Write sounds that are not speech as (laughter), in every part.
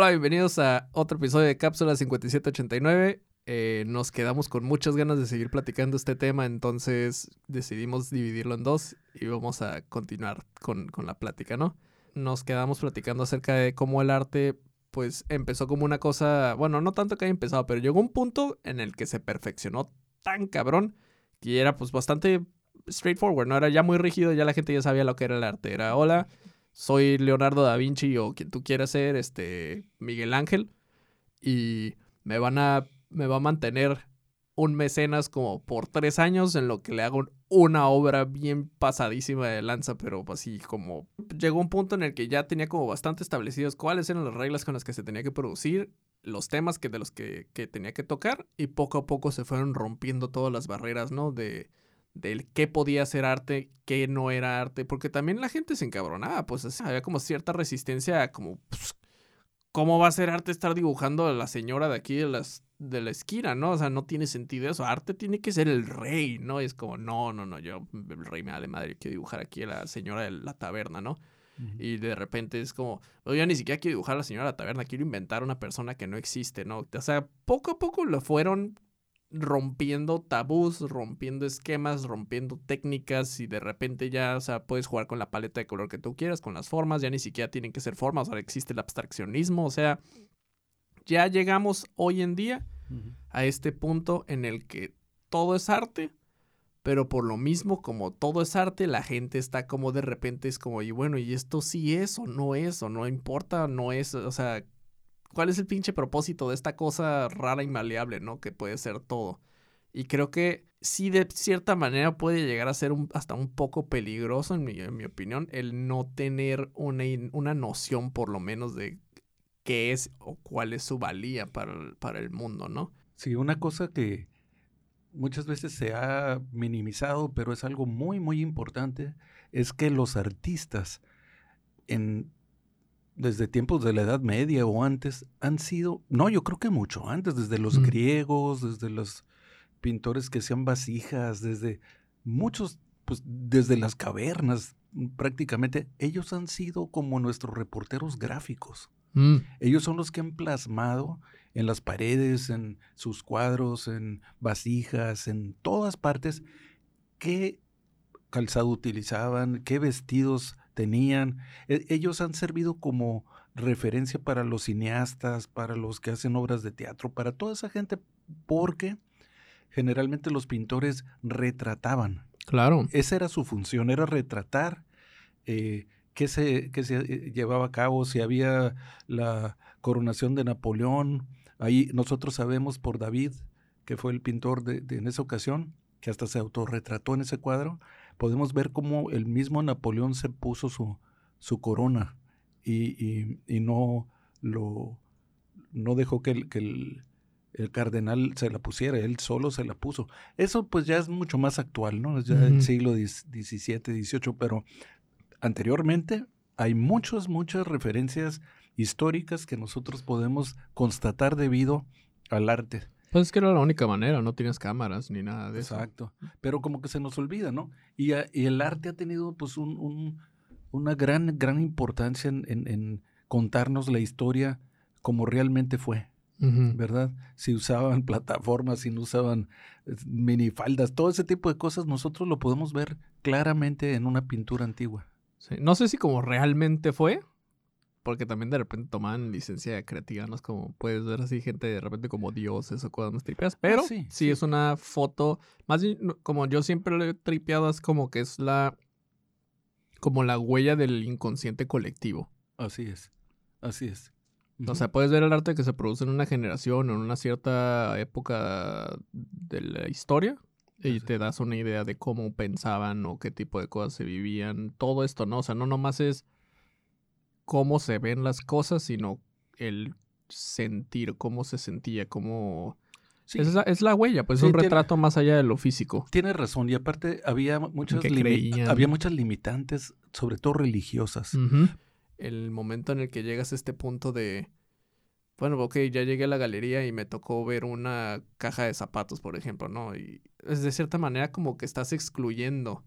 Hola, bienvenidos a otro episodio de Cápsula 5789. Eh, nos quedamos con muchas ganas de seguir platicando este tema, entonces decidimos dividirlo en dos y vamos a continuar con, con la plática, ¿no? Nos quedamos platicando acerca de cómo el arte, pues empezó como una cosa, bueno, no tanto que haya empezado, pero llegó un punto en el que se perfeccionó tan cabrón que era pues bastante straightforward, ¿no? Era ya muy rígido, ya la gente ya sabía lo que era el arte. Era, hola, soy Leonardo da Vinci o quien tú quieras ser, este, Miguel Ángel, y me van a, me va a mantener un mecenas como por tres años en lo que le hago una obra bien pasadísima de lanza, pero así como llegó un punto en el que ya tenía como bastante establecidos cuáles eran las reglas con las que se tenía que producir, los temas que de los que, que tenía que tocar, y poco a poco se fueron rompiendo todas las barreras, ¿no? De, del qué podía ser arte, qué no era arte, porque también la gente se encabronaba, pues había como cierta resistencia, como, pues, ¿cómo va a ser arte estar dibujando a la señora de aquí de, las, de la esquina, no? O sea, no tiene sentido eso, arte tiene que ser el rey, ¿no? es como, no, no, no, yo, el rey me da de madre, quiero dibujar aquí a la señora de la taberna, ¿no? Y de repente es como, yo ni siquiera quiero dibujar a la señora de la taberna, quiero inventar una persona que no existe, ¿no? O sea, poco a poco lo fueron rompiendo tabús, rompiendo esquemas, rompiendo técnicas y de repente ya, o sea, puedes jugar con la paleta de color que tú quieras, con las formas, ya ni siquiera tienen que ser formas, ahora existe el abstraccionismo, o sea, ya llegamos hoy en día a este punto en el que todo es arte, pero por lo mismo como todo es arte, la gente está como de repente es como, y bueno, y esto sí es o no es, o no importa, no es, o sea, ¿Cuál es el pinche propósito de esta cosa rara y maleable, ¿no? Que puede ser todo. Y creo que sí, de cierta manera puede llegar a ser hasta un poco peligroso, en mi, en mi opinión, el no tener una, una, noción, por lo menos, de qué es o cuál es su valía para el, para el mundo, ¿no? Sí, una cosa que muchas veces se ha minimizado, pero es algo muy, muy importante, es que los artistas en desde tiempos de la Edad Media o antes, han sido, no, yo creo que mucho antes, desde los mm. griegos, desde los pintores que hacían vasijas, desde muchos, pues desde las cavernas mm, prácticamente, ellos han sido como nuestros reporteros gráficos. Mm. Ellos son los que han plasmado en las paredes, en sus cuadros, en vasijas, en todas partes, qué calzado utilizaban, qué vestidos tenían. E, ellos han servido como referencia para los cineastas, para los que hacen obras de teatro, para toda esa gente, porque generalmente los pintores retrataban. Claro. Esa era su función, era retratar eh, qué, se, se eh, llevaba a cabo, si había la coronación de Napoleón. Ahí nosotros sabemos por David, que fue el pintor de, en esa ocasión, que hasta se autorretrató en ese cuadro, podemos ver cómo el mismo Napoleón se puso su, su corona y, y, no lo no dejó que el, que el, el, cardenal se la pusiera, él solo se la puso. Eso pues ya es mucho más actual, ¿no? Es ya del siglo XVII, XVIII, pero anteriormente hay muchas, muchas referencias históricas que nosotros podemos constatar debido al arte. Pues es que era la única manera, no tienes cámaras ni nada de eso. Exacto. Pero como que se nos olvida, ¿no? Y, el arte ha tenido pues un, una gran, gran importancia en, contarnos la historia como realmente fue. ¿Verdad? Si usaban (laughs) plataformas, si no usaban eh, minifaldas, todo ese tipo de cosas, nosotros lo podemos ver claramente en una pintura antigua. Sí. No sé si como realmente fue, porque también de repente toman licencia creativa, no es como puedes ver así gente de repente como dioses o cosas más tripeadas, ah, pero sí, es una foto, más bien como yo siempre lo he tripeado, es como que es la, como la huella del inconsciente colectivo. Así es, así es. O sea, puedes ver el arte que se produce en una generación o en una cierta época de la historia y te das una idea de cómo pensaban o qué tipo de cosas se vivían, todo esto, ¿no? O sea, no nomás es cómo se ven las cosas, sino el sentir, cómo se sentía, cómo... Es, la, es, la, huella, pues es un retrato más allá de lo físico. Tiene razón, y aparte había muchas, había muchas limitantes, sobre todo religiosas. El momento en el que llegas a este punto de, bueno, ok, ya llegué a la galería y me tocó ver una caja de zapatos, por ejemplo, ¿no? Y es de cierta manera como que estás excluyendo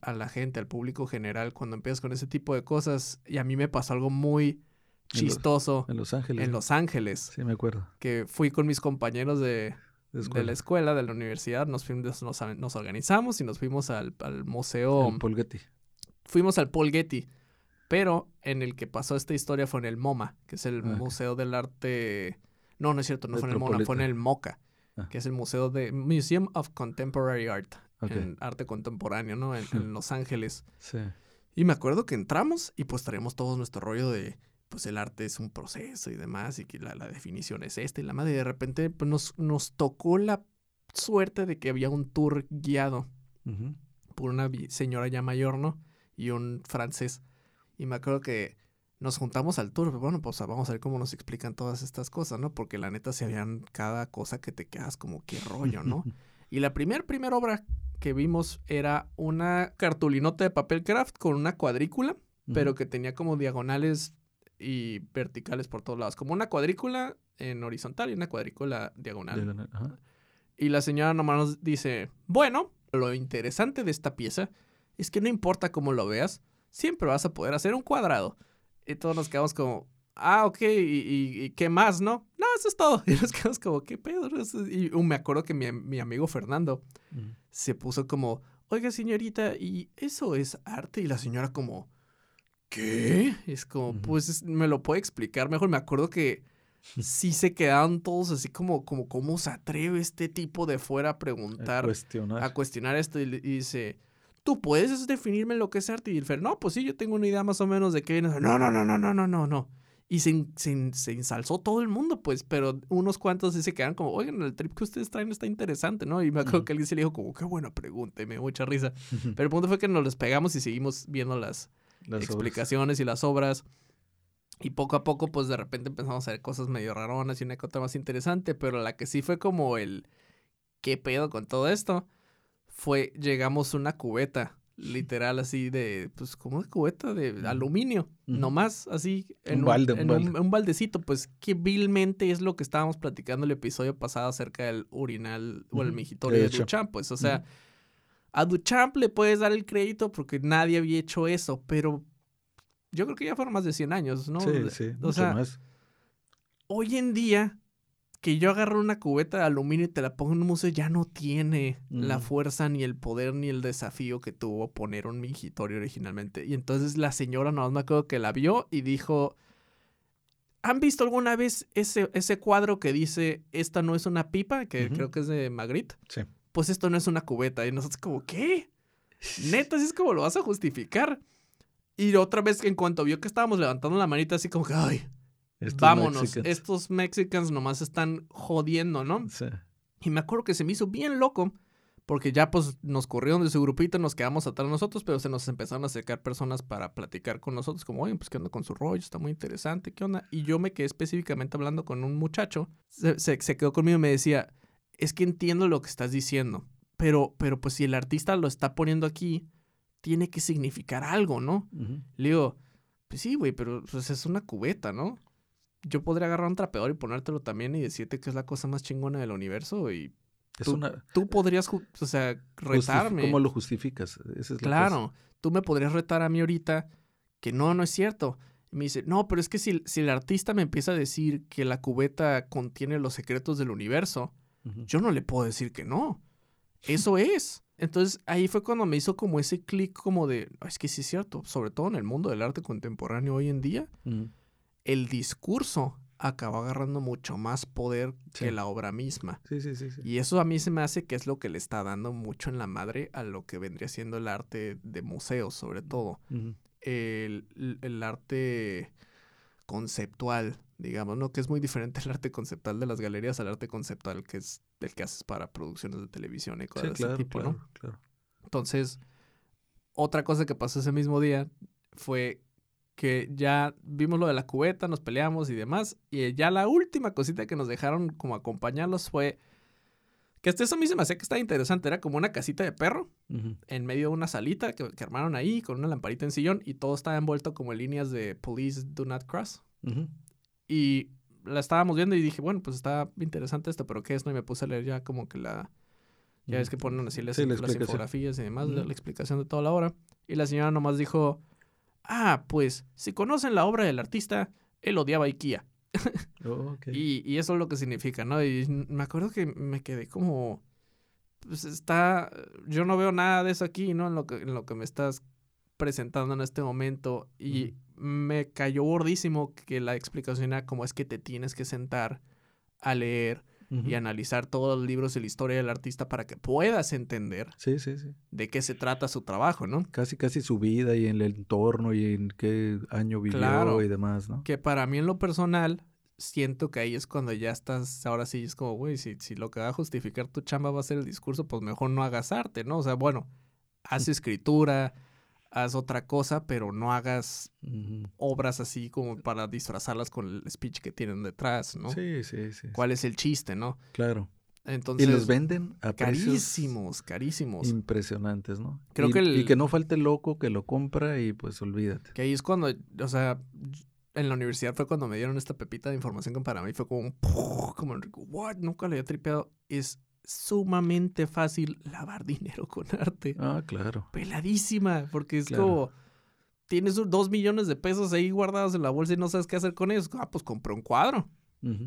a, la gente, al público general, cuando empiezas con ese tipo de cosas. Y a mí me pasó algo muy chistoso. En Los Ángeles. En Los Ángeles. Sí, me acuerdo. Que fui con mis compañeros de, de, la escuela, de la universidad. Nos, fuimos, nos, organizamos y nos fuimos al, al museo. El Paul Getty. Fuimos al Paul Getty. Pero en el que pasó esta historia fue en el MoMA, que es el ah, Museo del Arte. No, no es cierto, no fue en el MoMA, fue en el MoCA, ah. que es el Museo de Museum of Contemporary Art, en arte contemporáneo, ¿no? En, Los Ángeles. Sí. Y me acuerdo que entramos y pues traíamos todo nuestro rollo de, pues el arte es un proceso y demás, y que la, definición es esta y la madre. Y de repente pues, nos, nos tocó la suerte de que había un tour guiado por una señora ya mayor, ¿no? Y un francés. Y me acuerdo que nos juntamos al tour, bueno, pues vamos a ver cómo nos explican todas estas cosas, ¿no? Porque la neta se habían cada cosa que te quedas como qué rollo, ¿no? (laughs) y la primer, primera obra que vimos era una cartulinota de papel craft con una cuadrícula, pero que tenía como diagonales y verticales por todos lados, como una cuadrícula en horizontal y una cuadrícula diagonal. Y la señora nomás nos dice, bueno, lo interesante de esta pieza es que no importa cómo lo veas, siempre vas a poder hacer un cuadrado. Y todos nos quedamos como, ah, ok, ¿y, qué más, no? Eso es todo. Y nos quedamos como, ¿qué pedo? Y me acuerdo que mi, amigo Fernando se puso como, oiga, señorita, ¿y eso es arte? Y la señora como, ¿qué? Es como, pues, ¿me lo puede explicar mejor? Me acuerdo que sí se quedaron todos así como, como, ¿cómo se atreve este tipo de fuera a preguntar? A cuestionar. A cuestionar esto y dice tú puedes definirme lo que es arte. Y el Fer, no, pues sí, yo tengo una idea más o menos de qué viene. No, no, no, no, no, no, no, no. Y se, se, ensalzó todo el mundo, pues, pero unos cuantos sí se quedan como, oigan, el trip que ustedes traen está interesante, ¿no? Y me acuerdo que alguien se le dijo como, qué buena pregunta, y me dio mucha risa. Pero el punto fue que nos despegamos y seguimos viendo las, explicaciones y las obras. Y poco a poco, pues de repente empezamos a ver cosas medio raronas y una cosa más interesante, pero la que sí fue como el, ¿qué pedo con todo esto? fue, llegamos una cubeta, literal así de, pues como una cubeta de aluminio, nomás así. En un balde, un, baldecito, pues que vilmente es lo que estábamos platicando el episodio pasado acerca del urinal o el migitorio de, Duchamp, pues, o sea, a Duchamp le puedes dar el crédito porque nadie había hecho eso, pero yo creo que ya fueron más de 100 años, ¿no? Sí, sí, o sea, más. Hoy en día que yo agarro una cubeta de aluminio y te la pongo en un museo ya no tiene la fuerza ni el poder ni el desafío que tuvo poner un mingitorio originalmente. Y entonces la señora no me acuerdo que la vio y dijo, ¿han visto alguna vez ese, ese cuadro que dice, esta no es una pipa? Que creo que es de Magritte. Sí. Pues esto no es una cubeta. Y nosotros como, ¿qué? (laughs) Neta, así es como lo vas a justificar. Y otra vez, en cuanto vio que estábamos levantando la manita, así como que, ay, Vámonos, estos mexicanos nomás están jodiendo, ¿no? Sí. Y me acuerdo que se me hizo bien loco porque ya pues nos corrieron de su grupito, nos quedamos atrás nosotros, pero se nos empezaron a acercar personas para platicar con nosotros, como, oye, pues qué onda con su rollo, está muy interesante, qué onda. Y yo me quedé específicamente hablando con un muchacho, se, se, quedó conmigo y me decía, es que entiendo lo que estás diciendo, pero, pero pues si el artista lo está poniendo aquí, tiene que significar algo, ¿no? Le digo, pues sí, güey, pero pues es una cubeta, ¿no? Yo podría agarrar un trapeador y ponértelo también y decirte que es la cosa más chingona del universo y tú, tú podrías, o sea, retarme. ¿Cómo lo justificas? claro, tú me podrías retar a mí ahorita que no, no es cierto. Y me dice, no, pero es que si, si el artista me empieza a decir que la cubeta contiene los secretos del universo, yo no le puedo decir que no. Eso (laughs) es. Entonces ahí fue cuando me hizo como ese clic como de, es que sí es cierto, sobre todo en el mundo del arte contemporáneo hoy en día el discurso acaba agarrando mucho más poder que la obra misma. Sí, sí, sí, Y eso a mí se me hace que es lo que le está dando mucho en la madre a lo que vendría siendo el arte de museos, sobre todo. el, arte conceptual, digamos, ¿no? Que es muy diferente el arte conceptual de las galerías al arte conceptual que es el que haces para producciones de televisión y cosas de ese tipo, ¿no? Claro. Entonces, otra cosa que pasó ese mismo día fue que ya vimos lo de la cubeta, nos peleamos y demás. Y ya la última cosita que nos dejaron como acompañarlos fue que hasta eso a mí se me hacía que estaba interesante. Era como una casita de perro en medio de una salita que, armaron ahí con una lamparita en sillón y todo estaba envuelto como en líneas de Police Do Not Cross. Y la estábamos viendo y dije, bueno, pues está interesante esto, pero ¿qué es? No, y me puse a leer ya como que la... Ya es que ponen así las, infografías y demás, la, la, explicación de toda la obra. Y la señora nomás dijo, ah, pues si conocen la obra del artista, él odiaba IKEA. (laughs) Oh, y eso es lo que significa, ¿no? Y me acuerdo que me quedé como, pues está, yo no veo nada de eso aquí, ¿no? En lo que, en lo que me estás presentando en este momento. Y me cayó gordísimo que la explicación era como es que te tienes que sentar a leer Y analizar todos los libros de la historia del artista para que puedas entender Sí, sí, sí. de qué se trata su trabajo, ¿no? Casi, casi su vida y en el entorno y en qué año vivió Claro. y demás, ¿no? Que para mí en lo personal, siento que ahí es cuando ya estás, ahora sí es como, güey, si, si lo que va a justificar tu chamba va a ser el discurso, pues mejor no hagas arte, ¿no? O sea, bueno, haz escritura, haz otra cosa, pero no hagas obras así como para disfrazarlas con el speech que tienen detrás, ¿no? Sí, sí, sí. ¿Cuál es el chiste, no? Claro. Entonces, y los venden a carísimos, carísimos. impresionantes, ¿no? Creo y, que el- y que no falte el loco que lo compra y pues olvídate. Que ahí es cuando, o sea, en la universidad fue cuando me dieron esta pepita de información que para mí fue como un como what, nunca lo había tripeado. Es sumamente fácil lavar dinero con arte. Ah, claro. Peladísima, porque es Claro. como, tienes dos millones de pesos ahí guardados en la bolsa y no sabes qué hacer con ellos. Ah, pues compré un cuadro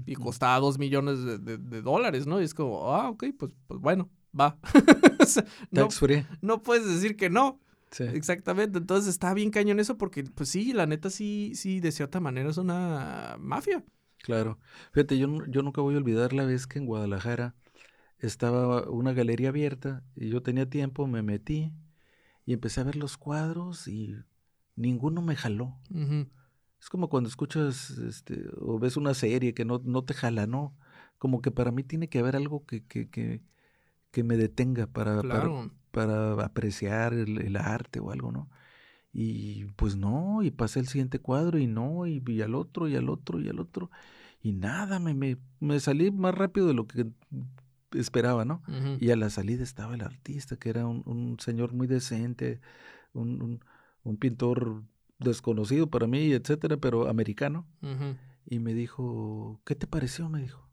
y costaba dos millones de, de- de dólares, ¿no? Y es como, ah, ok, pues, pues bueno, va. (laughs) O sea, no, Tax free. no puedes decir que no. Sí. Exactamente, entonces está bien cañón eso porque, pues sí, la neta sí, sí, de cierta manera es una mafia. Claro. Fíjate, yo, yo nunca voy a olvidar la vez que en Guadalajara estaba una galería abierta y yo tenía tiempo, me metí y empecé a ver los cuadros y ninguno me jaló. Es como cuando escuchas este, o ves una serie que no, no te jala, ¿no? Como que para mí tiene que haber algo que, que, que, que me detenga para, para, apreciar el, el arte o algo, ¿no? Y pues no, y pasé el siguiente cuadro y no, y, y al otro, y al otro, y al otro, y nada, me, me, me salí más rápido de lo que esperaba, ¿no? Y a la salida estaba el artista, que era un, un señor muy decente, un, un, un pintor desconocido para mí, etcétera, pero americano. Y me dijo, ¿qué te pareció? Me dijo.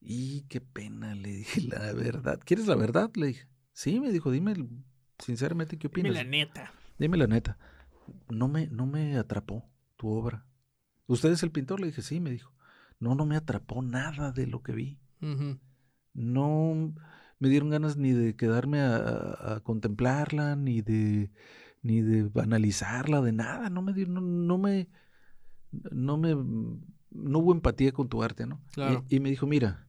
Y qué pena, le dije (laughs) la verdad. ¿Quieres la verdad? Le dije. Sí, me dijo, dime sinceramente qué Dime opinas. la neta. Dime la neta. No me, no me atrapó tu obra. ¿Usted es el pintor? Le dije, sí, me dijo. No, no me atrapó nada de lo que vi. Ujú, No me dieron ganas ni de quedarme a, contemplarla, ni de, ni de analizarla, de nada. No me dio, no, no me, no me, no hubo empatía con tu arte, ¿no? Y, me dijo, mira,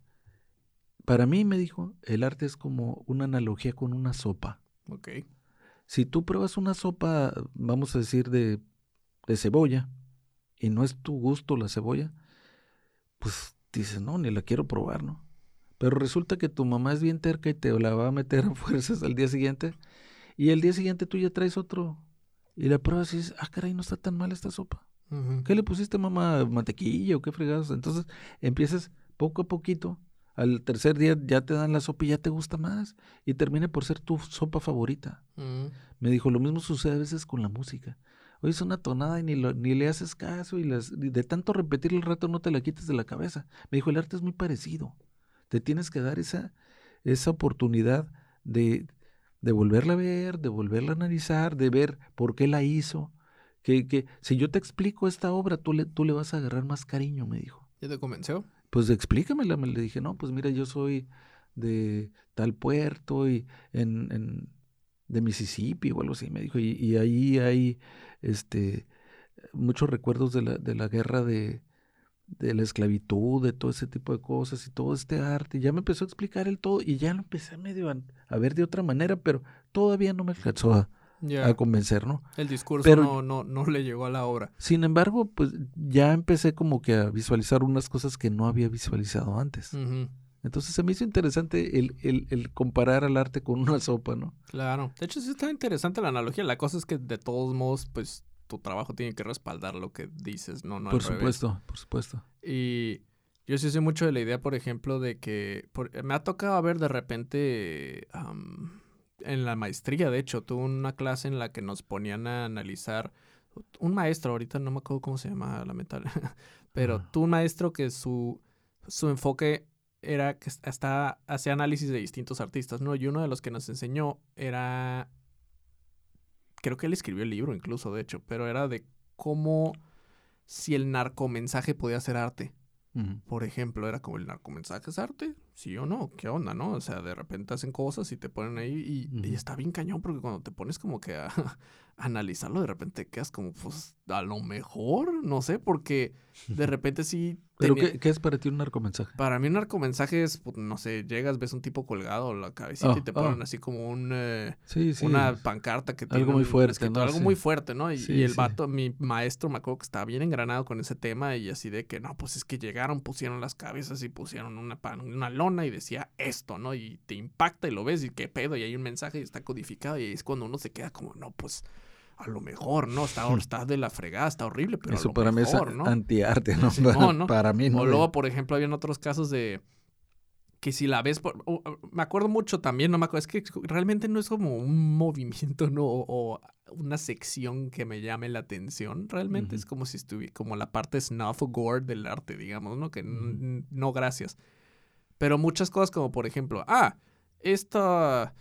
para mí, me dijo, el arte es como una analogía con una sopa. Ok. Si tú pruebas una sopa, vamos a decir, de, de cebolla, y no es tu gusto la cebolla, pues dices, no, ni la quiero probar, ¿no? Pero resulta que tu mamá es bien terca y te la va a meter a (laughs) fuerzas al día siguiente, y el día siguiente tú ya traes otro, y la pruebas y dices, ah, caray, no está tan mal esta sopa. ¿Qué le pusiste, mamá? ¿Mantequilla o qué fregados? Entonces empiezas poco a poquito. Al tercer día ya te dan la sopa y ya te gusta más. Y termina por ser tu sopa favorita. Ujú. Me dijo, lo mismo sucede a veces con la música. Oyes una tonada y ni, lo- ni le haces caso y, las, de tanto repetir el rato no te la quites de la cabeza. Me dijo, el arte es muy parecido. Te tienes que dar esa, esa oportunidad de, de volverla a ver, de volverla a analizar, de ver por qué la hizo. Que, que si yo te explico esta obra, tú le, tú le vas a agarrar más cariño, me dijo. ¿Ya te convenció? Pues explícamela, me le dije, no, pues mira, yo soy de tal puerto y en, en- de Mississippi o algo así, me dijo, y, y ahí hay este muchos recuerdos de la, de la guerra de, de la esclavitud, de todo ese tipo de cosas y todo este arte. Ya me empezó a explicar el todo y ya lo empecé a medio a, a ver de otra manera, pero todavía no me alcanzó a, a convencer, ¿no? El discurso Pero- no, no, no le llegó a la obra. Sin embargo, pues ya empecé como que a visualizar unas cosas que no había visualizado antes. Entonces se me hizo interesante el, el, el comparar al arte con una sopa, ¿no? Claro. De hecho, sí está interesante la analogía. La cosa es que de todos modos, pues tu trabajo tiene que respaldar lo que dices, no, no por al revés. supuesto, por supuesto. Y yo sí soy mucho de la idea, por ejemplo, de que por- me ha tocado ver de repente en la maestría, de hecho, tuve una clase en la que nos ponían a analizar un maestro, ahorita no me acuerdo cómo se llama, lamentable, (laughs) pero tuve un maestro que su, su enfoque era que hasta hacía análisis de distintos artistas, ¿no? Y uno de los que nos enseñó era, creo que él escribió el libro incluso, de hecho, pero era de cómo si el narcomensaje podía ser arte. Por ejemplo, era como el narcomensaje es arte, sí o no, qué onda, ¿no? O sea, de repente hacen cosas y te ponen ahí y, y está bien cañón porque cuando te pones como que a analizarlo, de repente quedas como, pues, a lo mejor, no sé, porque de (laughs) repente sí... ¿Pero tenía- qué, qué es para ti un narcomensaje? Para mí un narcomensaje es, pues, no sé, llegas, ves un tipo colgado la cabecita y te ponen oh. así como un... eh, Sí, sí. una pancarta que tiene Algo muy fuerte, algo Sí. muy fuerte, ¿no? Y, el vato, mi maestro, me acuerdo que estaba bien engranado con ese tema y así de que, no, pues es que llegaron, pusieron las cabezas y pusieron una, pan- una lona y decía esto, ¿no? Y te impacta y lo ves y qué pedo, y hay un mensaje y está codificado y es cuando uno se queda como, no, pues a lo mejor, ¿no? Está, está de la fregada, está horrible, pero a Eso lo para mí es mejor, ¿no? antiarte, ¿no? (laughs) Para, ¿no? para mí, ¿no? O luego, por ejemplo, habían otros casos de que si la ves, por, me acuerdo mucho también, no me acuerdo, es que realmente no es como un (laughs) movimiento, ¿no? O, o una sección que me llame la atención, realmente es como si estuviera, como la parte snuff o gore del arte, digamos, ¿no? Que n- no, gracias. Pero muchas cosas como, por ejemplo, ah, esta,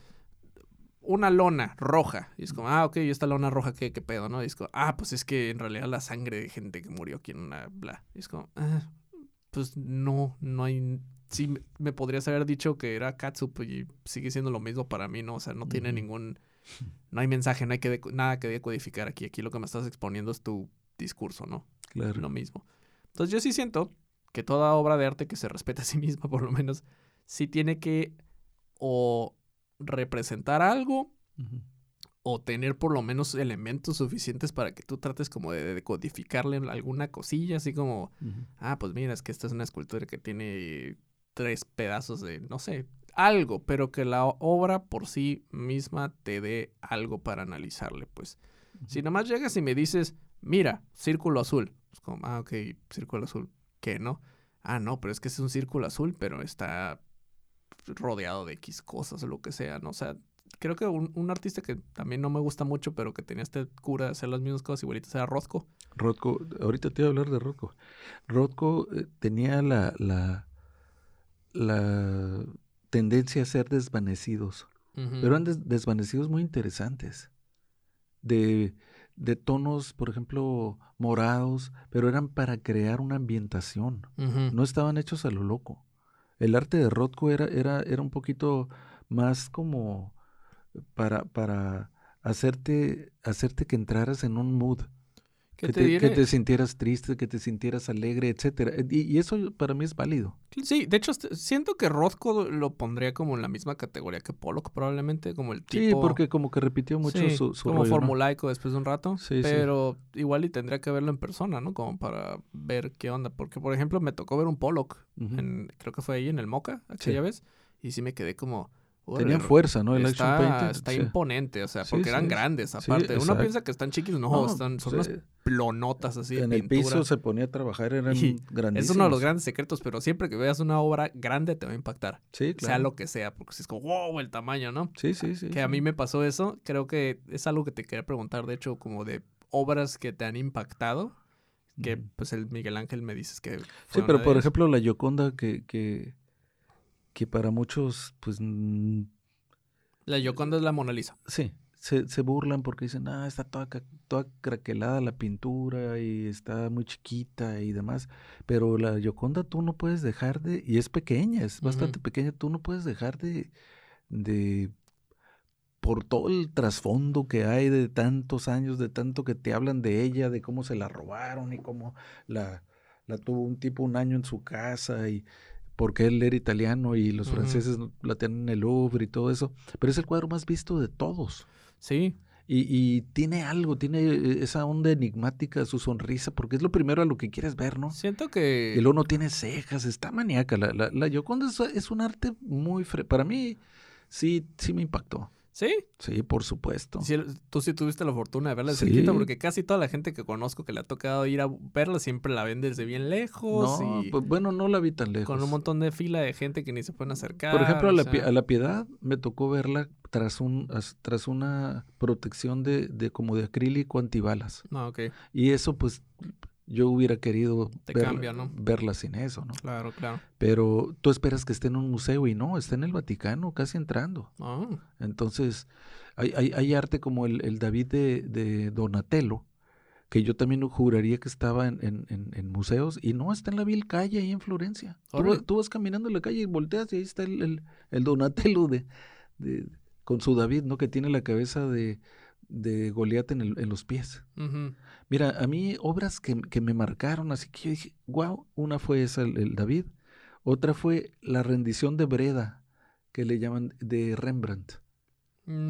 una lona roja. Y es como, ah, ok, ¿y esta lona roja, ¿qué, qué pedo, no? Y es como, ah, pues es que en realidad la sangre de gente que murió aquí en una, bla. Y es como, ah, pues no, no hay... Sí, me- podrías haber dicho que era Katsup y sigue siendo lo mismo para mí, ¿no? O sea, no tiene ningún... No hay mensaje, no hay que nada que decodificar aquí. Aquí lo que me estás exponiendo es tu discurso, ¿no? Claro. Lo mismo. Entonces yo sí siento que toda obra de arte que se respeta a sí misma, (laughs) por lo menos, sí tiene que o representar algo o tener por lo menos elementos suficientes para que tú trates como de decodificarle alguna cosilla, así como, ah, pues mira, es que esta es una escultura que tiene tres pedazos de, no sé, algo, pero que la obra por sí misma te dé algo para analizarle, pues. Si nomás llegas y me dices, mira, círculo azul, es como, ah, ok, círculo azul, ¿qué no? Ah, no, pero es que es un círculo azul, pero está rodeado de X cosas o lo que sea, ¿no? O sea, creo que un, un artista que también no me gusta mucho, pero que tenía este cura de hacer las mismas cosas igualitas era Rothko. Rothko, ahorita te iba a hablar de Rothko. Rothko eh, tenía la, la, la tendencia a ser desvanecidos, pero eran des- desvanecidos muy interesantes. De, de tonos, por ejemplo, morados, pero eran para crear una ambientación. No estaban hechos a lo loco. El arte de Rothko era, era, era un poquito más como para, para hacerte, hacerte que entraras en un mood. ¿Qué Que te que sintieras triste, que te sintieras alegre, etcétera. Y, y eso para mí es válido. Sí, de hecho, est- siento que Rothko lo pondría como en la misma categoría que Pollock, probablemente, como el tipo... Sí, porque como que repitió mucho Sí, su, su como rollo, ¿no? formulaico después de un rato. Sí, sí. pero igual y tendría que verlo en persona, ¿no? Como para ver qué onda. Porque, por ejemplo, me tocó ver un Pollock. En- creo que fue ahí en el Moca, aquella vez. Y sí me quedé como... Tenía "Órale, fuerza, ¿no? El está, action painting. está sí. imponente, o sea, Sí, porque eran sí. grandes aparte. Uno exacto. piensa que están chiquitos, no, No, están, son unas plonotas así de En el pintura. piso se ponía a trabajar, eran Y grandísimos. Es uno de los grandes secretos, pero siempre que veas una obra grande te va a impactar. Sí, claro. Sea lo que sea, porque si es como, wow, el tamaño, ¿no? Sí, sí, sí. que a mí me pasó eso. Creo que es algo que te quería preguntar, de hecho, como de obras que te han impactado. Que pues el Miguel Ángel me dices que. Sí, pero de por ellas. ejemplo, la Yoconda que, que, que para muchos, pues, mm, La Yoconda es la Mona Lisa. sí, se, se burlan porque dicen, ah, está toda, toda craquelada la pintura y está muy chiquita y demás. Pero la Yoconda tú no puedes dejar de, y es pequeña, es bastante pequeña, tú no puedes dejar de, de, por todo el trasfondo que hay de tantos años, de tanto que te hablan de ella, de cómo se la robaron y cómo la, la tuvo un tipo un año en su casa y porque él era italiano y los Ujú. franceses la tienen en el Louvre y todo eso. Pero es el cuadro más visto de todos. Sí. Y, y tiene algo, tiene eh, esa onda enigmática, su sonrisa, porque es lo primero a lo que quieres ver, ¿no? Siento que. Y luego no tiene cejas, está maníaca. La, la, la Gioconda es, es un arte muy... fre- Para mí, sí, sí me impactó. Sí. Sí, por supuesto. Sí, Tú sí tuviste la fortuna de verla de Sí. cerquita, porque casi toda la gente que conozco que le ha tocado ir a verla siempre la ven desde bien lejos No, y pues, bueno, no la vi tan lejos. con un montón de fila de gente que ni se pueden acercar. Por ejemplo, a la, sea, a la Piedad me tocó verla tras un as- tras una protección de, de como de acrílico antibalas. No, ok. Y eso, pues, yo hubiera querido Te ver- cambia, ¿no? verla sin eso, ¿no? Claro, claro. Pero tú esperas que esté en un museo y no, está en el Vaticano, casi entrando. Ah, Entonces, hay, hay, hay arte como el, el David de, de Donatello, que yo también juraría que estaba en, en, en, en museos, y no, está en la vil calle ahí en Florencia. Tú, Órale. vas- tú vas caminando en la calle y volteas y ahí está el, el, el Donatello de, de- con su David, ¿no? Que tiene la cabeza de, de Goliat en, los pies. Mira, a mí obras que, que me marcaron, así que yo dije, wow, una fue esa, el, el David, otra fue la rendición de Breda, que le llaman de Rembrandt.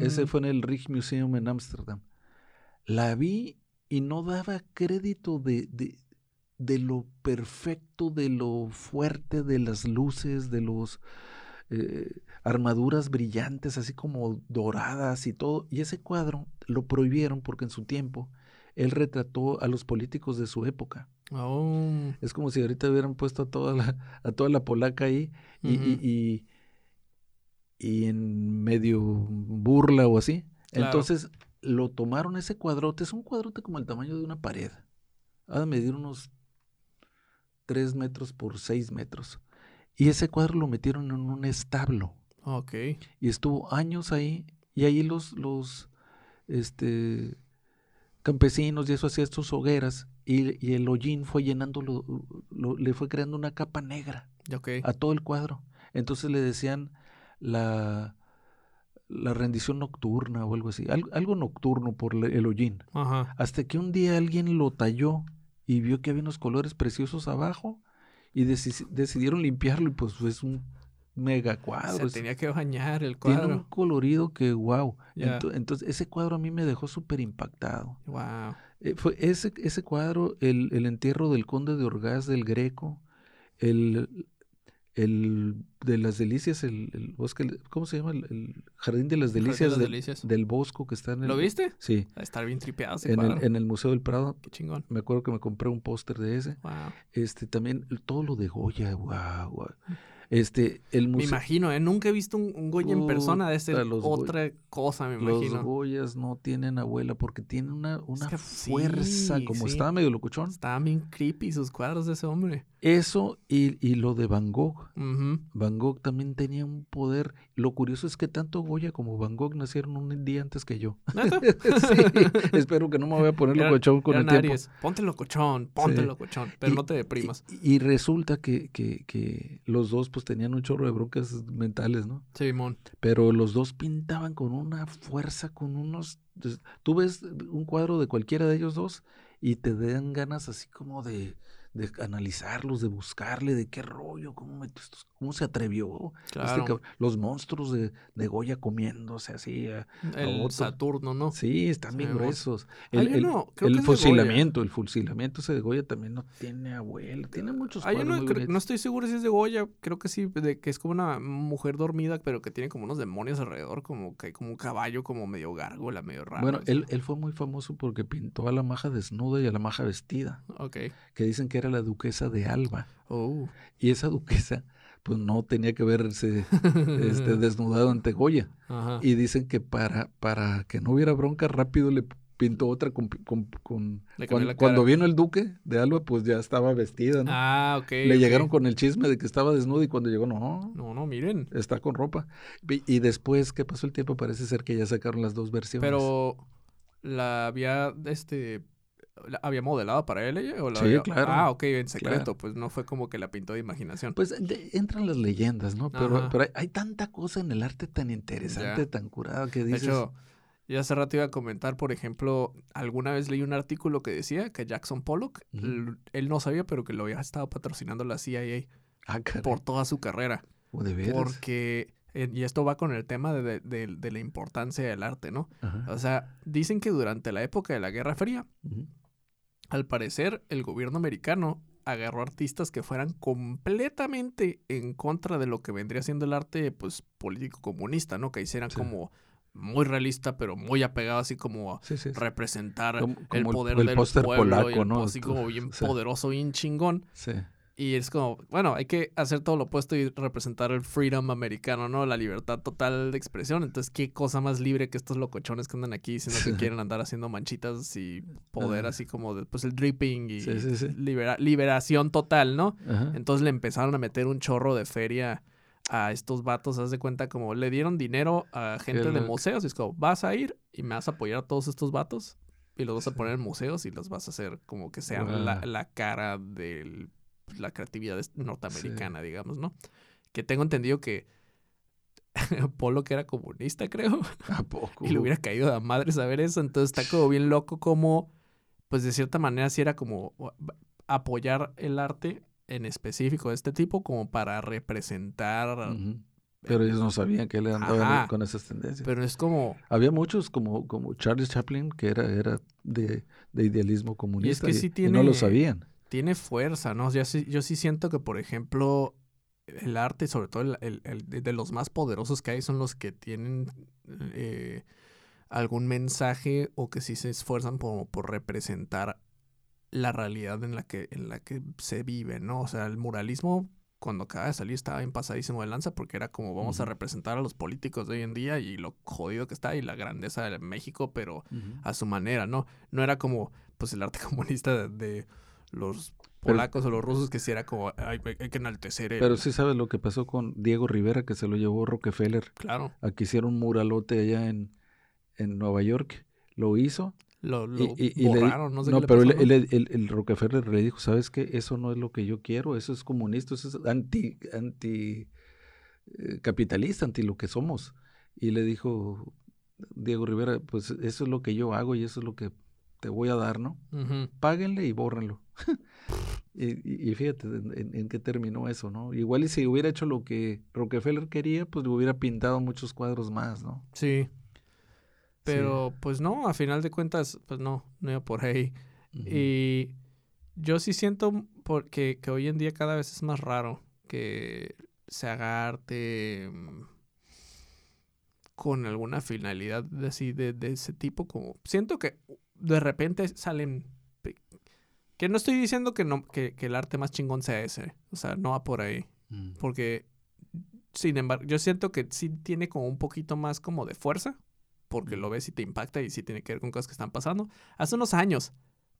Ese Mm, fue en el Rijksmuseum en Ámsterdam. La vi y no daba crédito de, de, de lo perfecto, de lo fuerte, de las luces, de los eh, armaduras brillantes, así como doradas y todo. Y ese cuadro lo prohibieron porque en su tiempo él retrató a los políticos de su época. Oh. Es como si ahorita hubieran puesto a toda la, (laughs) a toda la polaca ahí y, y- y- y en medio burla o así. Claro. Entonces lo tomaron ese cuadrote, es un cuadrote como el tamaño de una pared. Ha de medir unos 3 metros por 6 metros. Y ese cuadro lo metieron en un establo Ok. y estuvo años ahí y ahí los, los este, campesinos y eso hacían sus hogueras y, y el hollín fue llenándolo, lo- le fue creando una capa negra Ok. a todo el cuadro. Entonces le decían la, la rendición nocturna o algo así, algo, algo nocturno por el hollín. Ajá. Hasta que un día alguien lo talló y vio que había unos colores preciosos abajo y deci- decidieron limpiarlo y pues es un mega cuadro. Se tenía que bañar el tiene un cuadro. colorido que wow. Entonces ese cuadro a mí me dejó súper impactado. Wow. Eh, fue ese, ese cuadro, el, el entierro del conde de Orgaz del Greco, el, el de las delicias, el, el bosque, ¿cómo se llama? El, el jardín de las de delicias, las del, delicias. del Bosco que está en el... ¿Lo viste? Sí, A estar bien tripeado en el, en el Museo del Prado. Qué chingón. Me acuerdo que me compré un póster de ese. Wow. Este, también todo lo de Goya, wow, wow. Este, el Me imagino, ¿eh? Nunca he visto un, un Goya en persona de ser los Goy- otra cosa, me Los imagino. Goyas no tienen abuela porque tienen una, una que fuerza, sí, como sí. estaba medio locuchón. Estaban bien creepy sus cuadros de ese hombre. Eso y, y lo de Van Gogh. Van Gogh también tenía un poder. Lo curioso es que tanto Goya como Van Gogh nacieron un día antes que yo. (laughs) Espero que no me voy a poner locochón con el tiempo. Ponte locochón, ponte locochón, pero Y- no te deprimas. Y, y resulta que, que, que los dos pues tenían un chorro de broncas mentales, ¿no? Simón. Pero los dos pintaban con una fuerza, con unos... Tú ves un cuadro de cualquiera de ellos dos y te dan ganas así como de, de analizarlos, de buscarle, de qué rollo, cómo, me- estos- cómo se atrevió. este Claro. los monstruos de, de Goya comiéndose así. a- el otro. Saturno, ¿no? Sí, están bien gruesos. El, el- creo el que es fusilamiento, el fusilamiento ese de Goya también no tiene abuela. Tiene muchos creo- bonitos. no estoy seguro si es de Goya, creo que sí, de que es como una mujer dormida, pero que tiene como unos demonios alrededor, como que hay como un caballo como medio gárgola, medio raro. Bueno, él, él fue muy famoso porque pintó a la maja desnuda y a la maja vestida, Ok. que dicen que era la duquesa de Alba. Oh. Y esa duquesa, pues no tenía que verse este, (laughs) desnudado ante Goya. Ajá. Y dicen que para, para que no hubiera bronca, rápido le pintó otra con... cuando, vino el duque de Alba, pues ya estaba vestida, ¿no? Ah, ok. le llegaron con el chisme de que estaba desnuda y cuando llegó, no, No, no, miren. está con ropa. Y, y después que pasó el tiempo, parece ser que ya sacaron las dos versiones. Pero la había, este, la había modelado para él ella o la Sí, había- claro. Ah, ok, en secreto, Claro. pues no fue como que la pintó de imaginación. Pues de- entran las leyendas, ¿no? Pero, hay, hay tanta cosa en el arte tan interesante, Ya. tan curada que de dices... hecho, yo hace rato iba a comentar, por ejemplo, alguna vez leí un artículo que decía que Jackson Pollock, él no sabía, pero que lo había estado patrocinando la CIA ah, por toda su carrera. ¿o de veras? Porque, y esto va con el tema de, de- de- de la importancia del arte, ¿no? Ajá, O sea, dicen que durante la época de la Guerra Fría. Al parecer, el gobierno americano agarró artistas que fueran completamente en contra de lo que vendría siendo el arte, pues, político comunista, ¿no? Que hicieran Sí. como muy realista, pero muy apegado así como a Sí, sí. sí. representar Como- el como el- poder el del póster pueblo y polaco, el ¿no? así como bien (laughs) poderoso, bien chingón. Sí. Y es como, bueno, hay que hacer todo lo opuesto y representar el freedom americano, ¿no? La libertad total de expresión. Entonces, qué cosa más libre que estos locochones que andan aquí diciendo que (laughs) quieren andar haciendo manchitas y poder Ajá. así como después el dripping y Sí, sí, sí. libera- liberación total, ¿no? Ajá. Entonces le empezaron a meter un chorro de feria a estos vatos, haz de cuenta como le dieron dinero a gente de museos y es como, vas a ir y me vas a apoyar a todos estos vatos y los vas a poner en museos y los vas a hacer como que sean la, cara de la creatividad es- norteamericana, digamos, ¿no? Que tengo entendido que (laughs) Polo, que era comunista, creo, (laughs) ¿A poco? y le hubiera caído a madre saber eso. Entonces está como bien loco como, pues de cierta manera sí era como apoyar el arte en específico de este tipo como para representar. Pero ellos no sabían que él andaba Ajá. con esas tendencias. Pero es como... Había muchos como, como Charles Chaplin que era, era de, de idealismo comunista que sí y no tiene- lo sabían. Tiene fuerza, ¿no? Yo sí, yo sí siento que, por ejemplo, el arte, sobre todo el, el- el de los más poderosos que hay, son los que tienen eh, algún mensaje o que sí se esfuerzan por, por representar la realidad en la que en la que se vive, ¿no? O sea, el muralismo cuando acaba de salir estaba bien pasadísimo de lanza porque era como vamos a representar a los políticos de hoy en día y lo jodido que está y la grandeza de México, pero a su manera, ¿no? No era como, pues, el arte (laughs) comunista de, de los Pero- polacos o los rusos, que sí era como, "Ay, hay, hay que enaltecer el... Pero sí sabes lo que pasó con Diego Rivera, que se lo llevó Rockefeller Claro, a que hiciera un muralote allá en, en Nueva York. Lo hizo. lo, lo y, y- y le di- borraron, no sé no, qué le pero pasó, él- ¿no? él- el, el Rockefeller le dijo, ¿sabes qué? Eso no es lo que yo quiero, eso es comunista, eso es anti, anti eh, capitalista, anti lo que somos. Y le dijo Diego Rivera, pues eso es lo que yo hago y eso es lo que te voy a dar, ¿no? Ujú. Páguenle y bórrenlo. (laughs) y, fíjate en, en- en qué terminó eso, ¿no? Igual y si hubiera hecho lo que Rockefeller quería, pues le hubiera pintado muchos cuadros más, ¿no? Sí. Pero, pues no, a final de cuentas, pues no, no iba por ahí. Y yo sí siento porque que hoy en día cada vez es más raro que se haga arte mm, con alguna finalidad así de, de ese tipo como siento que de repente salen que no estoy diciendo que no que, que el arte más chingón sea ese o sea no va por ahí Mm. porque sin embargo yo siento que sí tiene como un poquito más como de fuerza porque lo ves y te impacta y sí tiene que ver con cosas que están pasando. Hace unos años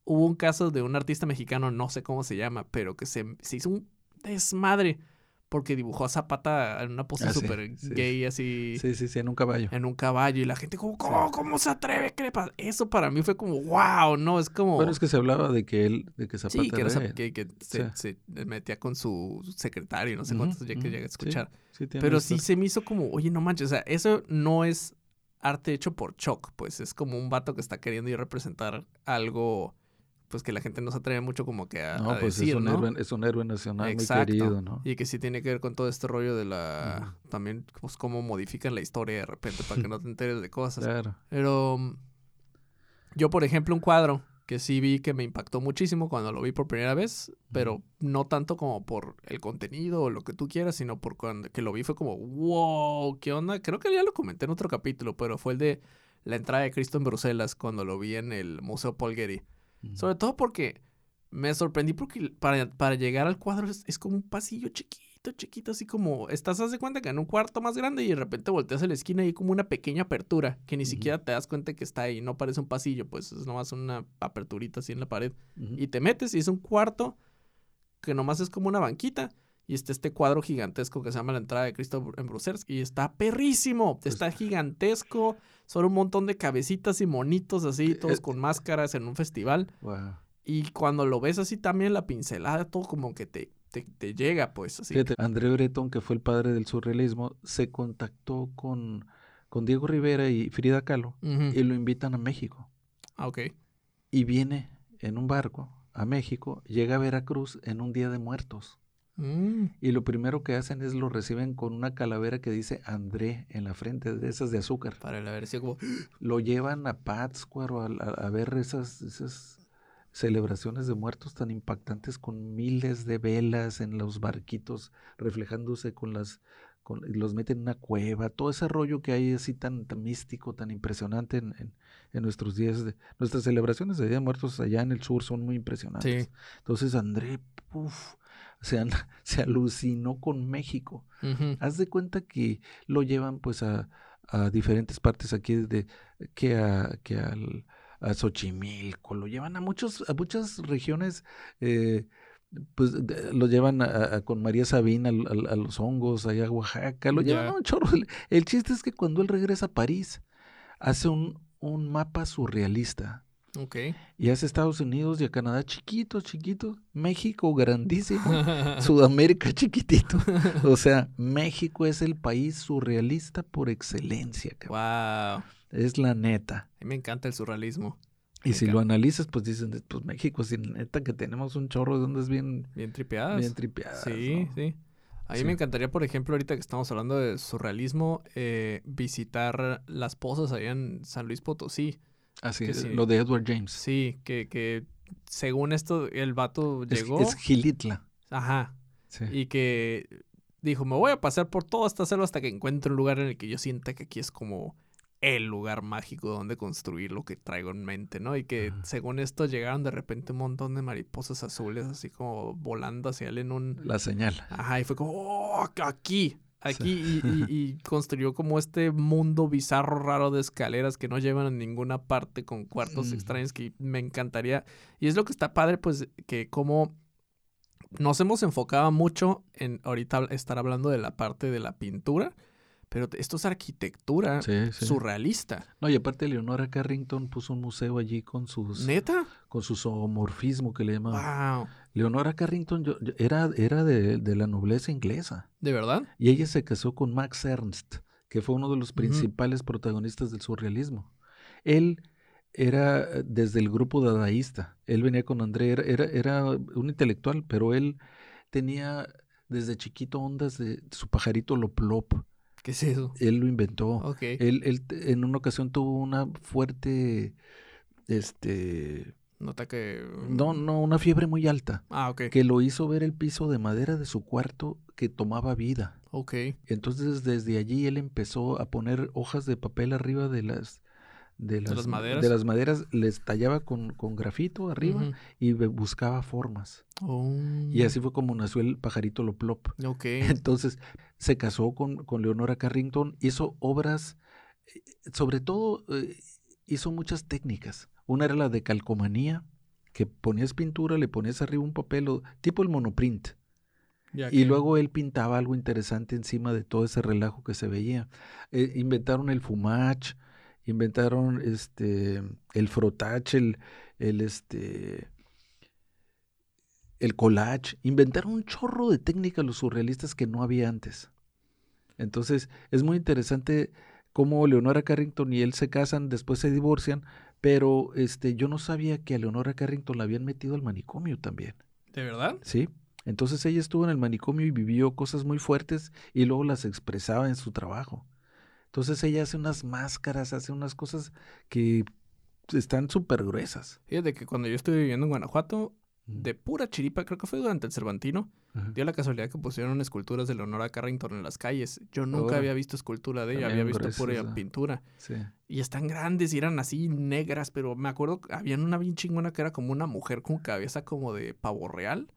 hubo un caso de un artista mexicano, no sé cómo se llama, pero que se, se hizo un desmadre porque dibujó a Zapata en una pose Ah, sí, súper sí. gay así Sí, sí, sí, en un caballo. en un caballo y la gente como, ¿cómo, cómo se atreve? ¿Qué le pasa? Eso para mí fue como, wow, no, es como... Bueno, es que se hablaba de que él, de que Zapata sí, que, era él. que, que se, metía con su secretario, no sé cuántos ya que ujú, llegué a escuchar. sí tiene Pero sí se me hizo como, oye, no manches, o sea, eso no es arte hecho por Choc, pues es como un vato que está queriendo ir a representar algo, pues que la gente no se atreve mucho como que a, No, a pues decir, es, un ¿no? héroe, es un héroe nacional Exacto. muy querido, ¿no? Y que sí tiene que ver con todo este rollo de la... También, pues, cómo modifican la historia de repente para que (laughs) no te enteres de cosas. Claro. Pero mm, yo, por ejemplo, un cuadro que sí vi que me impactó muchísimo cuando lo vi por primera vez, pero no tanto como por el contenido o lo que tú quieras, sino por cuando que lo vi fue como, wow, ¿qué onda? Creo que ya lo comenté en otro capítulo, pero fue el de la entrada de Cristo en Bruselas cuando lo vi en el Museo Paul Sobre todo porque me sorprendí porque para, para llegar al cuadro es, es como un pasillo chiquito, chiquito, así como estás, haz de cuenta que en un cuarto más grande y de repente volteas a la esquina y hay como una pequeña apertura que ni siquiera te das cuenta que está ahí, no parece un pasillo, pues es nomás una aperturita así en la pared. Y te metes y es un cuarto que nomás es como una banquita. Y está este cuadro gigantesco que se llama La entrada de Cristo en Bruselas. Y está perrísimo. Pues Está gigantesco. Son un montón de cabecitas y monitos así, todos eh, con máscaras en un festival. Y cuando lo ves así también, la pincelada, todo como que te, te, te llega, pues así. Fíjate, André Breton, que fue el padre del surrealismo, se contactó con, con Diego Rivera y Frida Kahlo y lo invitan a México. Ah, ok. Y viene en un barco a México, llega a Veracruz en un día de muertos. Mm, Y lo primero que hacen es lo reciben con una calavera que dice André en la frente, de esas de azúcar. para la versión como... Lo llevan a Pátzcuaro a, a- a ver esas, esas celebraciones de muertos tan impactantes con miles de velas en los barquitos reflejándose con las con- y los meten en una cueva, todo ese rollo que hay así tan, tan místico, tan impresionante en, en- en nuestros días, de, nuestras celebraciones de Día de Muertos allá en el sur son muy impresionantes. Sí. Entonces André, puf, (laughs) (laughs) se, alucinó con México. Haz de cuenta que lo llevan pues a, a diferentes partes aquí de que a que al a Xochimilco, lo llevan a muchos a muchas regiones eh, pues de- lo llevan a, a- con María Sabina a, los hongos allá a Oaxaca, lo llevan a un chorro. El, el chiste es que cuando él regresa a París hace un, un mapa surrealista Ok. Y hace Estados Unidos y a Canadá chiquito, chiquito. México grandísimo. (laughs) Sudamérica chiquitito. O sea, México es el país surrealista por excelencia. Wow. Es la neta. A mí me encanta el surrealismo. Y si lo analizas, pues dicen, pues México, sí, neta que tenemos un chorro de ondas bien... Bien tripeadas. Bien tripeadas. Sí, sí. A mí me encantaría, por ejemplo, ahorita que estamos hablando de surrealismo, eh, visitar las pozas allá en San Luis Potosí. Así es, lo de Edward James. Sí, que, que según esto, el vato llegó... Es, Gilitla. Ajá. Sí. Y que dijo, me voy a pasar por toda esta selva hasta que encuentre un lugar en el que yo sienta que aquí es como el lugar mágico donde construir lo que traigo en mente, ¿no? Y que según esto llegaron de repente un montón de mariposas azules así como volando hacia él en un... La señal. Ajá, y fue como, oh, aquí, aquí, y, construyó como este mundo bizarro, raro de escaleras que no llevan a ninguna parte con cuartos extraños que me encantaría. Y es lo que está padre, pues, que como nos hemos enfocado mucho en ahorita estar hablando de la parte de la pintura pero esto es arquitectura surrealista. No, y aparte Leonora Carrington puso un museo allí con sus... ¿Neta? Con su zoomorfismo que le llamaban. Wow. Leonora Carrington era, era de, de, la nobleza inglesa. ¿De verdad? Y ella se casó con Max Ernst, que fue uno de los principales protagonistas del surrealismo. Él era desde el grupo dadaísta. Él venía con André, era, era un intelectual, pero él tenía desde chiquito ondas de su pajarito Loplop ¿Qué es eso? Él lo inventó. Él, él en una ocasión tuvo una fuerte, este... Nota que... No, no, una fiebre muy alta. Ah, ok. Que lo hizo ver el piso de madera de su cuarto que tomaba vida. Ok. Entonces desde allí él empezó a poner hojas de papel arriba de las de las, maderas. De las maderas les tallaba con, con grafito arriba y buscaba formas. Oh. Y así fue como nació el pajarito Loplop. Ok. (laughs) Entonces se casó con, con Leonora Carrington, hizo obras, eh, sobre todo eh, hizo muchas técnicas. Una era la de calcomanía, que ponías pintura, le ponías arriba un papel, tipo el monoprint. y luego él pintaba algo interesante encima de todo ese relajo que se veía. Eh, inventaron el fumach, inventaron este el frotach, el, el este el collage, inventaron un chorro de técnicas los surrealistas que no había antes. Entonces, es muy interesante cómo Leonora Carrington y él se casan, después se divorcian, pero este yo no sabía que a Leonora Carrington la habían metido al manicomio también. ¿De verdad? Sí. Entonces ella estuvo en el manicomio y vivió cosas muy fuertes y luego las expresaba en su trabajo. Entonces ella hace unas máscaras, hace unas cosas que están súper gruesas. Fíjate que cuando yo estuve viviendo en Guanajuato, de pura chiripa, creo que fue durante el Cervantino, dio la casualidad que pusieron esculturas de Leonora Carrington en las calles. Yo nunca había visto escultura de ella, había visto pura pintura. Y están grandes y eran así negras, pero me acuerdo, habían una bien chingona que era como una mujer con cabeza como de pavo real.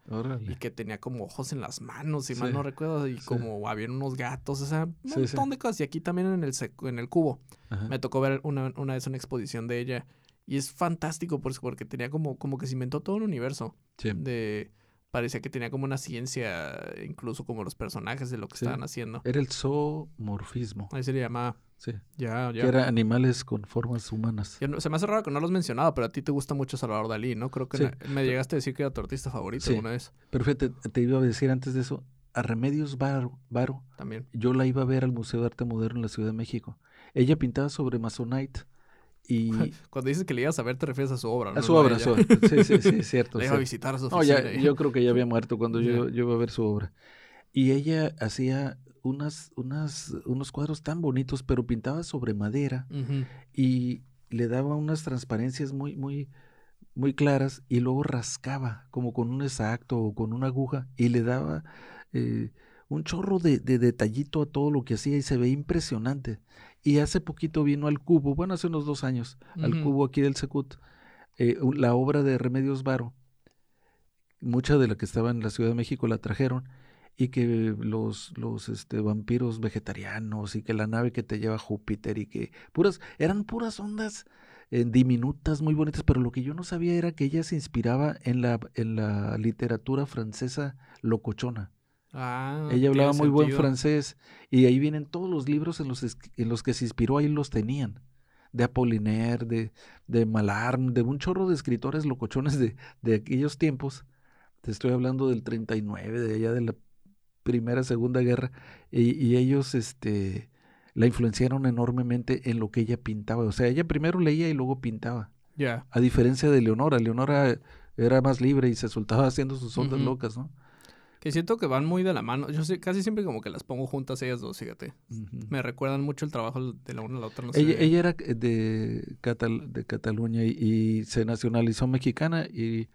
Y que tenía como ojos en las manos, si mal no recuerdo, y como habían unos gatos, o sea, un montón de cosas. Y aquí también en el, en el cubo. Me tocó ver una, una vez una exposición de ella y es fantástico por porque tenía como, como que se inventó todo un universo. De, parecía que tenía como una ciencia, incluso como los personajes de lo que estaban haciendo. Era el zoomorfismo. Ahí se le llamaba. Sí. Ya, ya. Que eran animales con formas humanas. se me hace raro que no lo has mencionado, pero a ti te gusta mucho Salvador Dalí, ¿no? Creo que me llegaste a decir que era tu artista favorito alguna vez. Pero fíjate, te iba a decir antes de eso, a Remedios Varo, Varo. También. Yo la iba a ver al Museo de Arte Moderno en la Ciudad de México. Ella pintaba sobre Masonite y (laughs) Cuando dices que le ibas a ver, te refieres a su obra, ¿no? A su obra, su obra. Sí, sí, sí, es (laughs) cierto. Le iba a visitar a su oficina. yo creo que ya había muerto cuando yo, yo iba a ver su obra. Y ella hacía unas, unas, unos cuadros tan bonitos, pero pintaba sobre madera y le daba unas transparencias muy, muy, muy claras y luego rascaba como con un exacto o con una aguja y le daba eh, un chorro de, de, detallito a todo lo que hacía y se ve impresionante. Y hace poquito vino al Cubo, bueno, hace unos dos años, al Cubo aquí del Secut, eh, la obra de Remedios Varo. Mucha de la que estaba en la Ciudad de México la trajeron y que los, los este, vampiros vegetarianos y que la nave que te lleva a Júpiter y que puras, eran puras ondas eh, diminutas, muy bonitas, pero lo que yo no sabía era que ella se inspiraba en la, en la literatura francesa locochona. Ah, Ella hablaba muy buen francés y ahí vienen todos los libros en los, en los que se inspiró, ahí los tenían. de Apollinaire, de, de Malarme, de un chorro de escritores locochones de, de aquellos tiempos. Te estoy hablando del 39, de allá de la Primera, Segunda Guerra, y, y ellos este, la influenciaron enormemente en lo que ella pintaba. O sea, ella primero leía y luego pintaba. A diferencia de Leonora, Leonora era más libre y se soltaba (laughs) haciendo sus ondas locas, ¿no? Que siento que van muy de la mano. Yo sé, casi siempre como que las pongo juntas ellas dos, fíjate. Me recuerdan mucho el trabajo de la una a la otra. No sé. Ella, ella era de, Catal- de Cataluña y, y se nacionalizó mexicana y,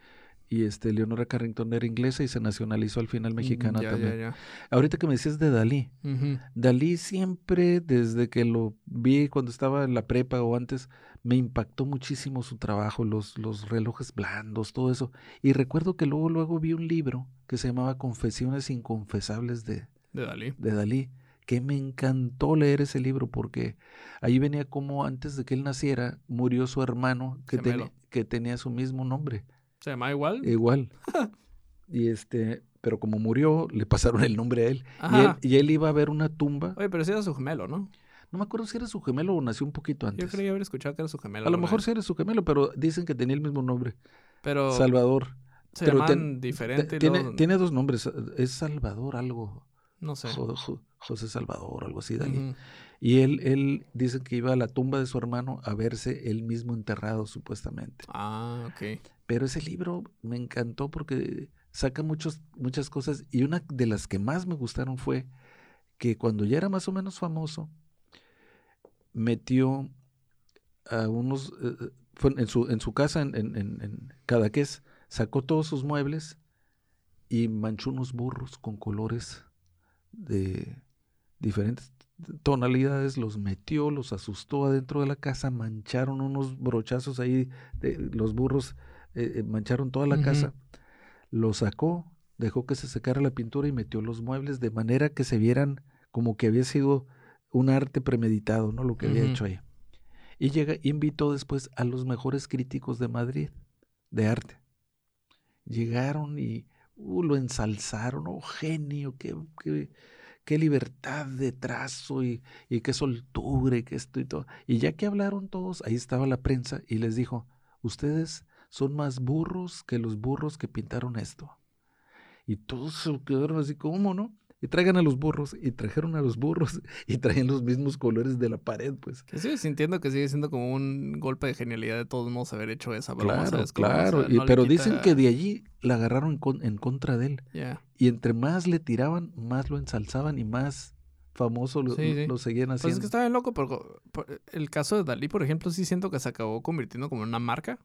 y este Leonora Carrington era inglesa y se nacionalizó al final mexicana Mm, ya, también. Ya, Ahorita que me decías de Dalí. Dalí siempre, desde que lo vi cuando estaba en la prepa o antes, me impactó muchísimo su trabajo, los, los relojes blandos, todo eso. Y recuerdo que luego, luego vi un libro que se llamaba Confesiones Inconfesables de, De Dalí. de Dalí, que me encantó leer ese libro porque ahí venía como antes de que él naciera, murió su hermano que, tenía que tenía su mismo nombre, ¿Se llama igual? igual. (laughs) y este, pero como murió, le pasaron el nombre a él. Y él, y él iba a ver una tumba. Oye, pero sí era su gemelo, ¿no? No me acuerdo si era su gemelo o nació un poquito Yo antes. creía haber escuchado que era su gemelo. A lo mejor vez. sí era su gemelo, pero dicen que tenía el mismo nombre. Pero Salvador. se pero llaman ten- diferente. Tiene, luego- tiene dos nombres. Es Salvador algo. No sé. José Salvador, algo así, Dalí. Ujú. Y él, él dicen que iba a la tumba de su hermano a verse él mismo enterrado, supuestamente. Ah, ok. Pero ese libro me encantó porque saca muchos, muchas cosas. Y una de las que más me gustaron fue que cuando ya era más o menos famoso, metió a unos. eh, eh, fue en, su, en su casa en, en, en- en Cadaqués, sacó todos sus muebles y manchó unos burros con colores de diferentes tonalidades, los metió, los asustó adentro de la casa, mancharon unos brochazos ahí, de, los burros eh, eh, mancharon toda la casa, lo sacó, dejó que se secara la pintura y metió los muebles de manera que se vieran como que había sido un arte premeditado, ¿no? Lo que había hecho ahí. Y llega, invitó después a los mejores críticos de Madrid, de arte. Llegaron y uh, lo ensalzaron, oh genio, qué, qué, qué libertad de trazo y, y qué soltura y qué esto y todo. Y ya que hablaron todos, ahí estaba la prensa y les dijo, ustedes son más burros que los burros que pintaron esto. Y todos se quedaron así, ¿cómo no? Y traigan a los burros, y trajeron a los burros, (laughs) y traían los mismos colores de la pared, pues. Que sigue sintiendo que sigue siendo como un golpe de genialidad de todos modos haber hecho esa broma. Claro, ¿sabes cómo? O claro. sea, y, no pero quita- dicen que de allí la agarraron en, con- en contra de él. Ya. Y entre más le tiraban, más lo ensalzaban y más famoso lo, Sí, sí. lo seguían Pues haciendo. es que está bien loco, pero el caso de Dalí, por ejemplo, sí siento que se acabó convirtiendo como en una marca.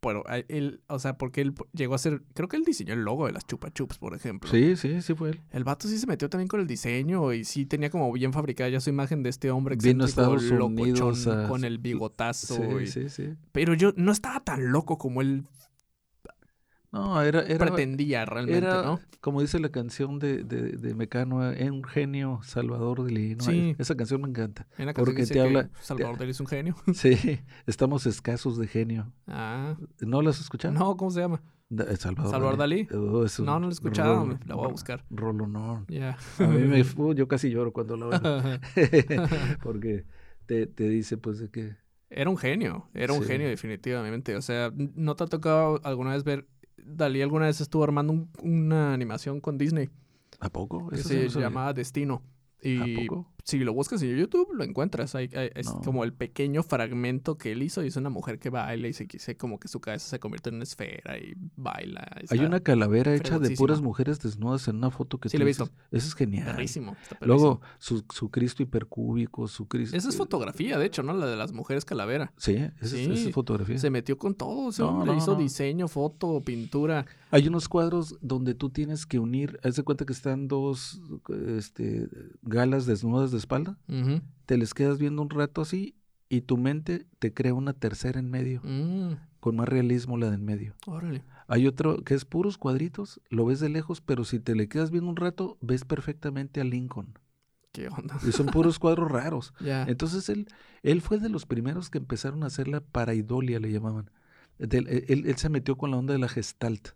Pero él, o sea, porque él llegó a ser, creo que él diseñó el logo de las Chupa Chups, por ejemplo. Sí, sí, sí fue él. El vato sí se metió también con el diseño y sí tenía como bien fabricada ya su imagen de este hombre Vino Estados locochón, Unidos a- con el bigotazo. Sí, y- sí, sí. Pero yo no estaba tan loco como él No, era, era, pretendía realmente, era ¿no? como dice la canción de, de, de Mecano, eh, un genio Salvador Dalí. ¿no? Sí. Esa canción me encanta. En la canción porque te que habla- Salvador Dalí es un genio. (laughs) Sí, estamos escasos de genio. Ah, ¿No las has escuchado? no, ¿cómo se llama? Eh, Salvador, Salvador Dalí. Oh, es No, no lo he escuchado, rol- la voy a buscar. Rolonón. Ya. A mí me, (laughs) uh, yo casi lloro cuando la (laughs) oigo. Porque te, te dice pues de que Era un genio, era un Sí. genio definitivamente. O sea, ¿no te ha tocado alguna vez ver? Dalí alguna vez estuvo armando un- una animación con Disney ¿a poco? que Eso sí se sabía. llamaba Destino. ¿A poco? Si lo buscas en YouTube, lo encuentras. Hay, hay- es No. como el pequeño fragmento que él hizo. Y es una mujer que baila y se, se- como que su cabeza se convierte en una esfera y baila. Hay una calavera hecha de puras mujeres desnudas en una foto que Sí, tú la he dices, Eso es genial. perrísimo, está Luego su, su Cristo hipercúbico, su Cristo. Esa es fotografía, de hecho, ¿no? La de las mujeres calavera. Sí, esa, es- esa Sí, es fotografía. Se metió con todo. Ese No, hombre no, hizo diseño, foto, pintura. Hay unos cuadros donde tú tienes que unir, haz de cuenta que están dos este, galas desnudas de espalda, te les quedas viendo un rato así y tu mente te crea una tercera en medio, Mm, con más realismo la de en medio. órale. Hay otro que es puros cuadritos, lo ves de lejos, pero si te le quedas viendo un rato, ves perfectamente a Lincoln. ¿Qué onda? Y son puros (laughs) cuadros raros. Ya. Entonces él, él fue de los primeros que empezaron a hacer la paraidolia, le llamaban. Del- él, él se metió con la onda de la gestalt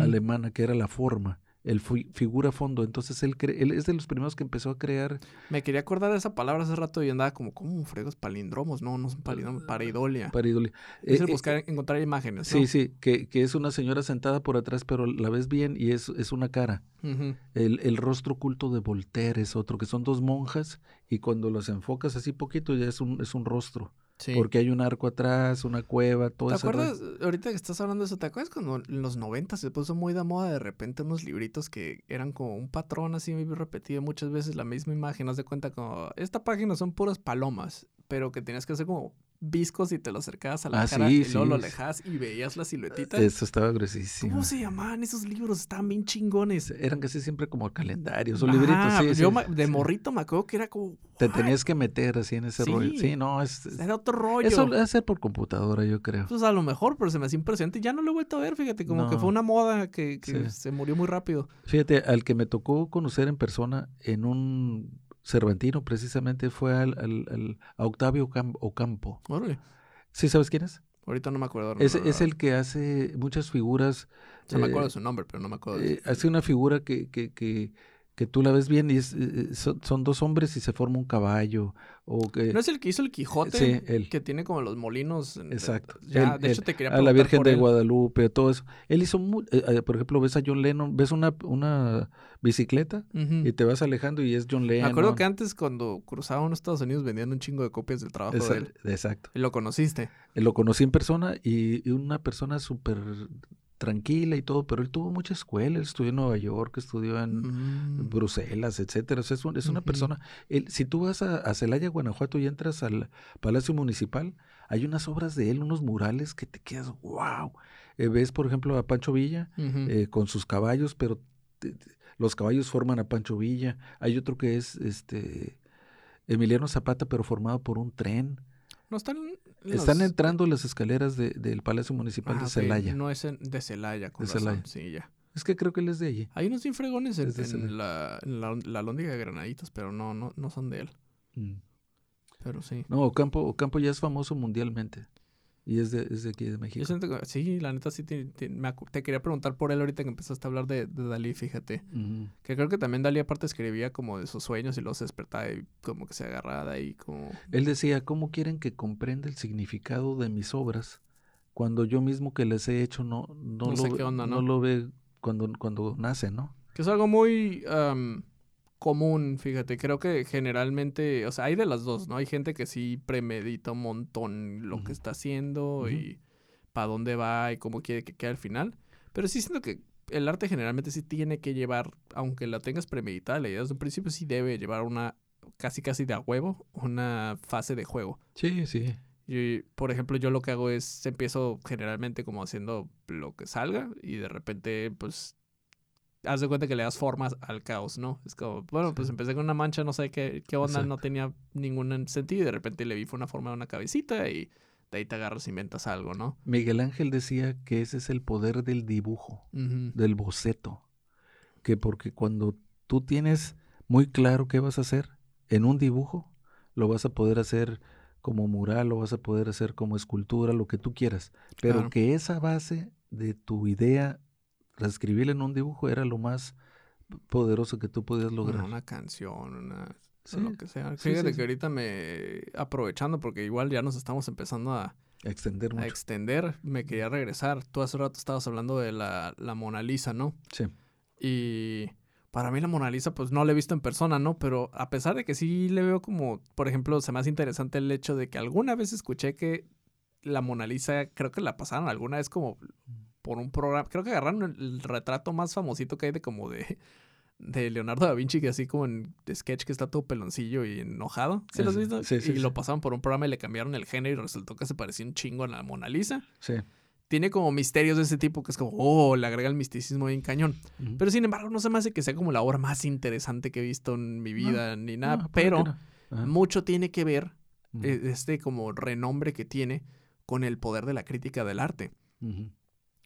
alemana, que era la forma. El figura fondo. Entonces él, él es de los primeros que empezó a crear. Me quería acordar de esa palabra hace rato y andaba como, ¿cómo fregos palindromos? No, no son palindromos, pareidolia. Pareidolia. Es eh, eh, buscar, encontrar imágenes. Sí, sí, que, que, es una señora sentada por atrás, pero la ves bien y es, es una cara. el, el, rostro oculto de Voltaire es otro, que son dos monjas y cuando las enfocas así poquito ya es un, es un rostro. Porque hay un arco atrás, una cueva, todo eso. ¿Te acuerdas, ahorita que estás hablando de eso, ¿te acuerdas cuando en los 90 se puso muy de moda de repente unos libritos que eran como un patrón así repetido muchas veces la misma imagen? Haz de cuenta como, esta página son puras palomas, pero que tenías que hacer como viscos y te lo acercabas a la ah, cara y luego lo alejas y veías la siluetita. Eso estaba gruesísimo. ¿Cómo se llamaban esos libros? Estaban bien chingones. Eran casi siempre como calendarios o libritos. Sí, yo de morrito me acuerdo que era como... Te tenías que meter así en ese rollo. Sí, no, es... Era otro rollo. Eso debe ser por computadora, yo creo. Pues a lo mejor, pero se me hacía impresionante. Ya no lo he vuelto a ver, fíjate, como que fue una moda que, se murió muy rápido. Fíjate, al que me tocó conocer en persona en un Cervantino precisamente fue al, al, a Octavio Ocampo. Órale. ¿Sí sabes quién es? Ahorita no me acuerdo. es, es, el que hace muchas figuras. Se me acuerdo de su nombre, pero no me acuerdo. De eh, hace una figura que, que, que, que tú la ves bien y es, eh, son, dos hombres y se forma un caballo. O que, ¿No es el que hizo el Quijote? Sí, él. Que tiene como los molinos. Exacto. Ya, de hecho, te quería A la Virgen de Guadalupe, todo eso. Él hizo, eh, por ejemplo, ves a John Lennon, ves una, una bicicleta y te vas alejando y es John Lennon. Me acuerdo que antes cuando cruzaban los Estados Unidos vendían un chingo de copias del trabajo de él. Exacto. ¿Y lo conociste? Lo conocí en persona y, y una persona súper tranquila y todo, pero él tuvo mucha escuela, él estudió en Nueva York, estudió en mm. Bruselas, etcétera. O sea, es, una persona. si tú vas a, Celaya, Guanajuato, y entras al Palacio Municipal, hay unas obras de él, unos murales que te quedas, wow. Eh, ves, por ejemplo, a Pancho Villa eh, con sus caballos, pero los caballos forman a Pancho Villa. Hay otro que es este Emiliano Zapata, pero formado por un tren. No están están entrando las escaleras del Palacio Municipal de ah, Celaya. No es de Celaya, con de Celaya. Sí, ya. Es que creo que él es de allí. Hay unos infregones en, la, la, Lóndiga de Granaditos, pero no, no, no son de él. Mm. Pero sí. No, Ocampo, Ocampo ya es famoso mundialmente. Y es de, es de aquí, de México. sí, la neta sí, te, quería preguntar por él ahorita que empezaste a hablar de, Dalí, fíjate. Que creo que también Dalí aparte escribía como de sus sueños y los despertaba y como que se agarraba ahí como... Él decía, ¿cómo quieren que comprenda el significado de mis obras cuando yo mismo que les he hecho no, no, lo, ¿no? lo ve cuando, cuando nace, ¿no? Que es algo muy común, fíjate. Creo que generalmente, o sea, hay de las dos, ¿no? Hay gente que sí premedita un montón lo que está haciendo y para dónde va y cómo quiere que quede al final. Pero sí siento que el arte generalmente sí tiene que llevar, aunque la tengas premeditada, la idea desde un principio sí debe llevar una, casi casi de a huevo, una fase de juego. Sí, sí. Y, por ejemplo, yo lo que hago es, empiezo generalmente como haciendo lo que salga y de repente, pues, haz de cuenta que le das formas al caos, ¿no? Es como, bueno, pues empecé con una mancha, no sé qué, qué onda, no tenía ningún sentido y de repente le vi fue una forma de una cabecita y de ahí te agarras y inventas algo, ¿no? Miguel Ángel decía que ese es el poder del dibujo, del boceto, que porque cuando tú tienes muy claro qué vas a hacer en un dibujo, lo vas a poder hacer como mural, lo vas a poder hacer como escultura, lo que tú quieras, pero que esa base de tu idea escribirla en un dibujo era lo más poderoso que tú podías lograr. Una canción, una... lo que sea. Fíjate que ahorita me... Aprovechando, porque igual ya nos estamos empezando a... Extender mucho. A extender. Me quería regresar. Tú hace rato estabas hablando de la, la Mona Lisa, ¿no? Sí. Y para mí la Mona Lisa, pues no la he visto en persona, ¿no? Pero a pesar de que sí le veo como, por ejemplo, se me hace interesante el hecho de que alguna vez escuché que la Mona Lisa, creo que la pasaron alguna vez como por un programa. Creo que agarraron el, retrato más famosito que hay de como de, de Leonardo da Vinci, que así como en sketch que está todo peloncillo y enojado. ¿Sí lo has visto? Sí, sí, y lo pasaron por un programa y le cambiaron el género y resultó que se parecía un chingo a la Mona Lisa. Sí. Tiene como misterios de ese tipo que es como, oh, le agrega el misticismo bien cañón. Pero sin embargo, no se me hace que sea como la obra más interesante que he visto en mi vida ni nada. pero mucho tiene que ver, eh, este como renombre que tiene, con el poder de la crítica del arte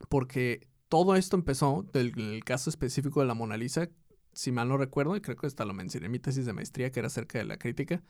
porque todo esto empezó, del el caso específico de la Mona Lisa, si mal no recuerdo, y creo que hasta lo mencioné en mi tesis de maestría, que era acerca de la crítica,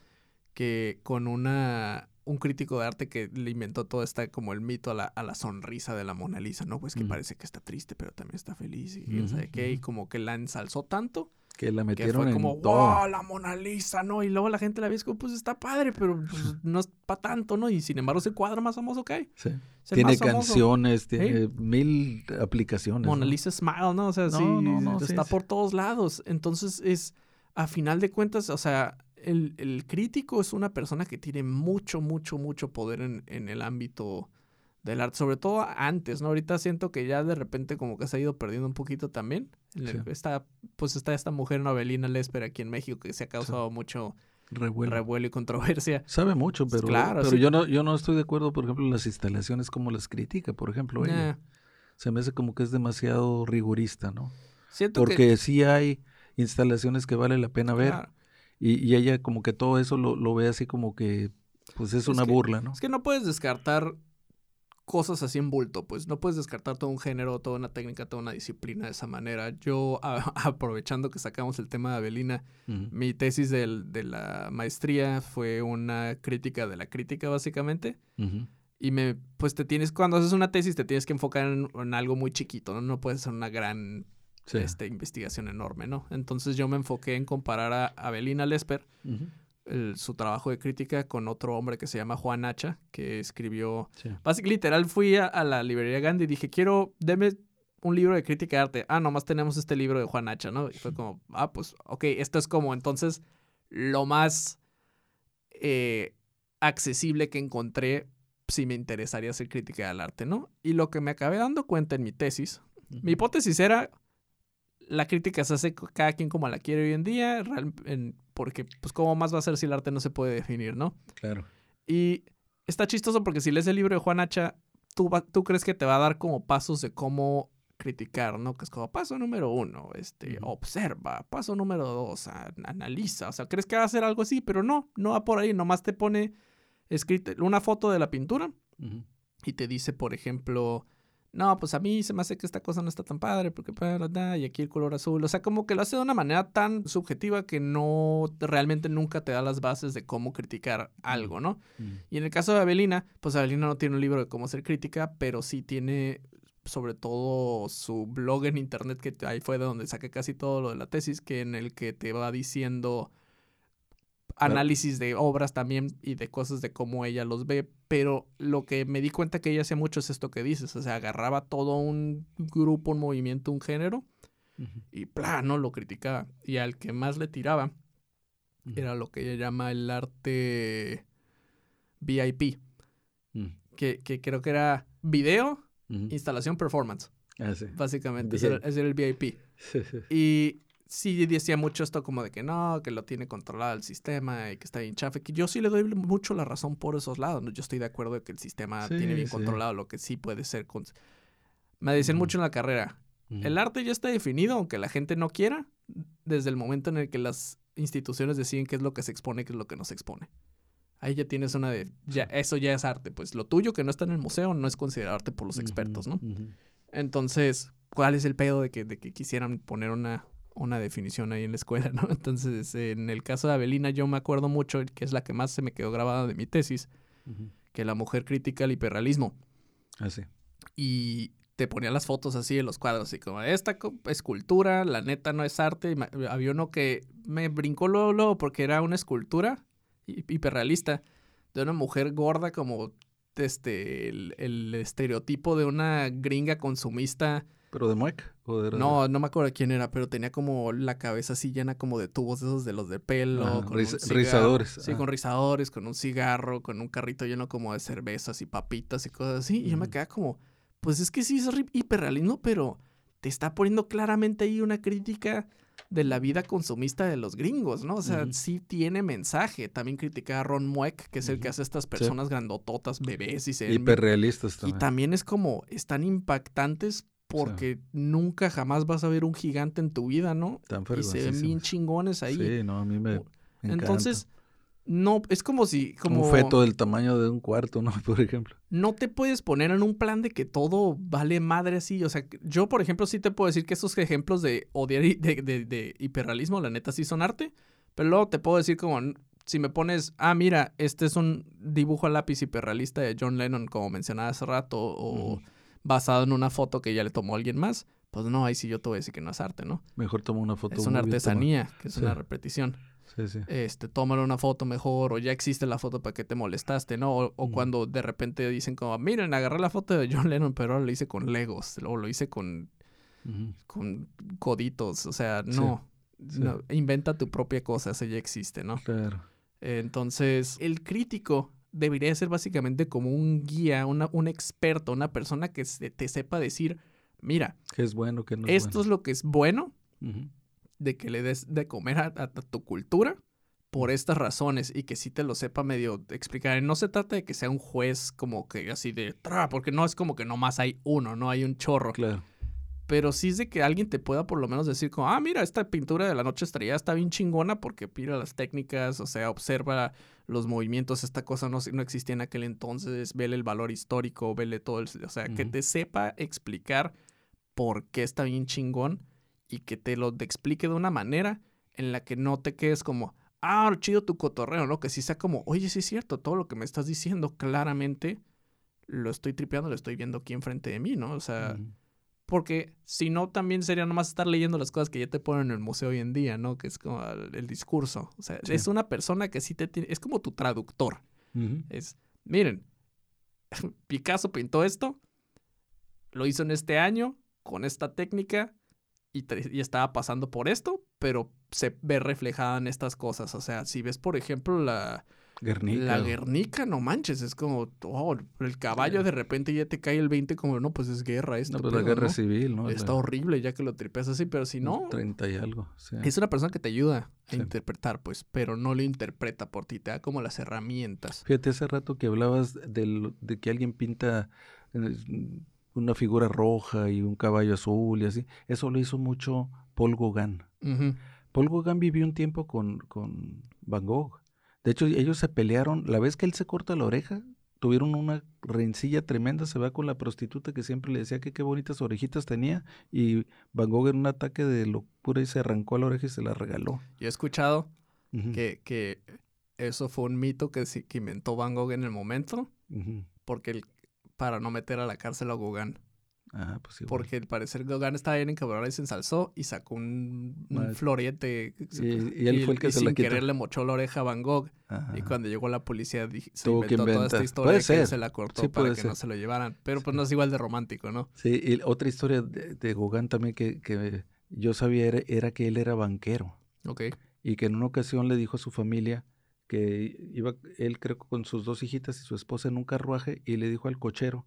que con una un crítico de arte que le inventó todo esta como el mito a la, a la sonrisa de la Mona Lisa, ¿no? Pues que parece que está triste, pero también está feliz y quién Ujú, sabe qué, y como que la ensalzó tanto Que la que metieron fue en como, todo. wow, la Mona Lisa, ¿no? Y luego la gente la ve como, pues está padre, pero pues, (laughs) no es para tanto, ¿no? Y sin embargo es el cuadro más famoso que hay. Sí. Tiene famoso. canciones, tiene mil aplicaciones. Mona ¿no? Lisa Smile, ¿no? O sea, No, sí, no, no, está sí. por todos lados. Entonces es, a final de cuentas, o sea, el, el crítico es una persona que tiene mucho, mucho, mucho poder en, en el ámbito del arte, sobre todo antes, ¿no? Ahorita siento que ya de repente como que se ha ido perdiendo un poquito también. Sí. Está, pues está esta mujer Novelina Lesper aquí en México que se ha causado mucho Revuelo. revuelo y controversia. Sabe mucho, pero, Claro, pero sí. yo no yo no estoy de acuerdo, por ejemplo, en las instalaciones como las critica, por ejemplo, ella. Nah, Se me hace como que es demasiado rigurista, ¿no? siento Porque que... sí hay instalaciones que vale la pena ver claro. y, y ella como que todo eso lo, lo ve así como que pues es Es una que- burla, ¿no? Es que no puedes descartar cosas así en bulto, pues no puedes descartar todo un género, toda una técnica, toda una disciplina de esa manera. Yo, a- (laughs) aprovechando que sacamos el tema de Avelina, Ujú. mi tesis del- de la maestría fue una crítica de la crítica, básicamente. Y me, pues te tienes, cuando haces una tesis, te tienes que enfocar en, en algo muy chiquito, ¿no? No puedes hacer una gran Sí. este, investigación enorme, ¿no? Entonces yo me enfoqué en comparar a Avelina Lesper Ujú. El- su trabajo de crítica con otro hombre que se llama Juan Hacha, que escribió... Sí. Básicamente, literal, fui a, a la librería Gandhi y dije, quiero, deme un libro de crítica de arte. Ah, nomás tenemos este libro de Juan Hacha, ¿no? Y fue como, ah, pues, ok, esto es como entonces lo más eh, accesible que encontré si me interesaría hacer crítica del arte, ¿no? Y lo que me acabé dando cuenta en mi tesis, mi hipótesis era la crítica se hace cada quien como la quiere hoy en día, real- en- porque pues cómo más va a ser si el arte no se puede definir, ¿no? Claro. Y está chistoso porque si lees el libro de Juan Hacha, tú, va- tú crees que te va a dar como pasos de cómo criticar, ¿no? Que es como paso número uno, este, observa, paso número dos, analiza, o sea, crees que va a hacer algo así, pero no, no va por ahí, nomás te pone escrita una foto de la pintura y te dice, por ejemplo, no, pues a mí se me hace que esta cosa no está tan padre porque y aquí el color azul, o sea, como que lo hace de una manera tan subjetiva que no realmente nunca te da las bases de cómo criticar algo, ¿no? Ujú. Y en el caso de Avelina, pues Avelina no tiene un libro de cómo hacer crítica, pero sí tiene sobre todo su blog en internet, que ahí fue de donde saqué casi todo lo de la tesis, que en el que te va diciendo análisis de obras también y de cosas de cómo ella los ve, pero lo que me di cuenta que ella hacía mucho es esto que dices, o sea, agarraba todo un grupo, un movimiento, un género Ujú. y plano lo criticaba y al que más le tiraba Ujú. era lo que ella llama el arte VIP, Ujú. que, que creo que era video, instalación, performance, Ah, sí. básicamente, ese era, ese era el VIP. (laughs) Y sí decía mucho esto como de que no, que lo tiene controlado el sistema y que está bien chafe, que yo sí le doy mucho la razón por esos lados, ¿no? Yo estoy de acuerdo de que el sistema Sí, tiene bien sí. controlado lo que sí puede ser. con- Me decían mucho en la carrera, el arte ya está definido, aunque la gente no quiera, desde el momento en el que las instituciones deciden qué es lo que se expone, qué es lo que no se expone. Ahí ya tienes una de, ya, eso ya es arte, pues lo tuyo que no está en el museo no es considerado arte por los expertos, ¿no? Entonces, ¿cuál es el pedo de que, de que quisieran poner una, una definición ahí en la escuela, no? (laughs) Entonces, en el caso de Avelina, yo me acuerdo mucho, que es la que más se me quedó grabada de mi tesis, que la mujer critica el hiperrealismo. Ah, sí. Y te ponía las fotos así de los cuadros, así como, esta escultura, la neta no es arte. Y había uno que me brincó luego, luego porque era una escultura hi- hiperrealista de una mujer gorda como este el, el estereotipo de una gringa consumista. ¿Pero de Mueca? ¿O de No, no me acuerdo quién era, pero tenía como la cabeza así llena como de tubos esos de los de pelo. Ajá, con riz- un cigarro. rizadores, Sí, con rizadores, con un cigarro, con un carrito lleno como de cervezas y papitas y cosas así. Y yo me quedaba como, pues es que sí es hiperrealismo, pero te está poniendo claramente ahí una crítica de la vida consumista de los gringos, ¿no? O sea, sí tiene mensaje. También criticaba a Ron Mueck, que es el que hace estas personas grandototas, bebés y se Hiperrealistas y también. también es como, están impactantes porque nunca jamás vas a ver un gigante en tu vida, ¿no? Tan Y se ven bien chingones ahí. Sí, no, a mí me, me Entonces, no, es como si, como Un feto del tamaño de un cuarto, ¿no? (laughs) Por ejemplo. no te puedes poner en un plan de que todo vale madre así. O sea, yo, por ejemplo, sí te puedo decir que esos ejemplos de odiar y de, de- de hiperrealismo, la neta, sí son arte. Pero luego te puedo decir como, si me pones, ah, mira, este es un dibujo a lápiz hiperrealista de John Lennon, como mencionaba hace rato, o basado en una foto que ya le tomó alguien más, pues no, ahí sí yo te voy a decir que no es arte, ¿no? Mejor toma una foto. Es una artesanía, que es una repetición. Sí, sí. Este, tómale una foto mejor, o ya existe la foto para que te molestaste, ¿no? O, cuando de repente dicen como, miren, agarré la foto de John Lennon, pero ahora lo hice con Legos, o lo hice con, con coditos, o sea, no. no. Inventa tu propia cosa, esa ya existe, ¿no? Claro. Entonces, el crítico debería ser básicamente como un guía, una, un experto, una persona que te sepa decir, mira, ¿qué es bueno, qué no es esto es lo que es bueno de que le des de comer a, tu cultura por estas razones y que sí te lo sepa medio explicar. no se trata de que sea un juez como que así de, porque no es como que nomás hay uno, no hay un chorro. Claro pero sí es de que alguien te pueda por lo menos decir como, ah, mira, esta pintura de la noche estrellada está bien chingona porque mira las técnicas, o sea, observa los movimientos, esta cosa no, no existía en aquel entonces, vele el valor histórico, vele todo, el, o sea, que te sepa explicar por qué está bien chingón y que te lo explique de una manera en la que no te quedes como, ah, chido tu cotorreo, ¿no? Que sí sea como, oye, sí es cierto, todo lo que me estás diciendo claramente lo estoy tripeando, lo estoy viendo aquí enfrente de mí, ¿no? O sea... Porque si no, también sería nomás estar leyendo las cosas que ya te ponen en el museo hoy en día, ¿no? Que es como el, discurso. O sea, es una persona que sí te tiene. Es como tu traductor. Es, miren, (laughs) Picasso pintó esto, lo hizo en este año, con esta técnica, y, y, estaba pasando por esto, pero se ve reflejada en estas cosas. O sea, si ves, por ejemplo, la, Guernica. La Guernica, no manches, es como, oh, el caballo de repente ya te cae el 20 como, no, pues es guerra esto. No, pues la guerra civil, ¿no? Está horrible ya que lo tripeas así, pero si no... 30 y algo, Es una persona que te ayuda a interpretar, pues, pero no lo interpreta por ti, te da como las herramientas. Fíjate, hace rato que hablabas de que alguien pinta una figura roja y un caballo azul y así, eso lo hizo mucho Paul Gauguin. Paul Gauguin vivió un tiempo con, con Van Gogh. De hecho, ellos se pelearon. La vez que él se corta la oreja, tuvieron una rencilla tremenda. Se va con la prostituta que siempre le decía que qué bonitas orejitas tenía. Y Van Gogh en un ataque de locura y se arrancó la oreja y se la regaló. Yo he escuchado que, que, eso fue un mito que, que inventó Van Gogh en el momento. Porque el, para no meter a la cárcel a Gauguin. Ah, pues Porque al parecer Gauguin estaba bien encabronado y se ensalzó y sacó un, florete. Y, él fue el que se sin querer le mochó la oreja a Van Gogh. Y cuando llegó la policía se inventó toda esta historia que se la cortó para que no se lo llevaran. Pero pues no es igual de romántico, ¿no? Sí, y otra historia de, de Gauguin también que, que yo sabía era, era, que él era banquero. Ok. Y que en una ocasión le dijo a su familia que iba él creo con sus dos hijitas y su esposa en un carruaje y le dijo al cochero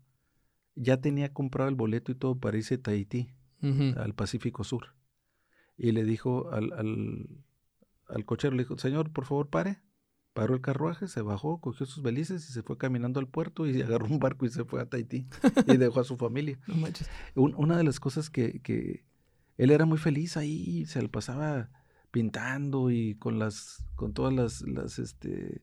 ya tenía comprado el boleto y todo para irse a Tahití, al Pacífico Sur. Y le dijo al, al, cochero, le dijo, señor, por favor, pare. Paró el carruaje, se bajó, cogió sus belices y se fue caminando al puerto y (laughs) agarró un barco y se fue a Tahití y (laughs) dejó a su familia. una de las cosas que, que él era muy feliz ahí, se le pasaba pintando y con las, con todas las, las este,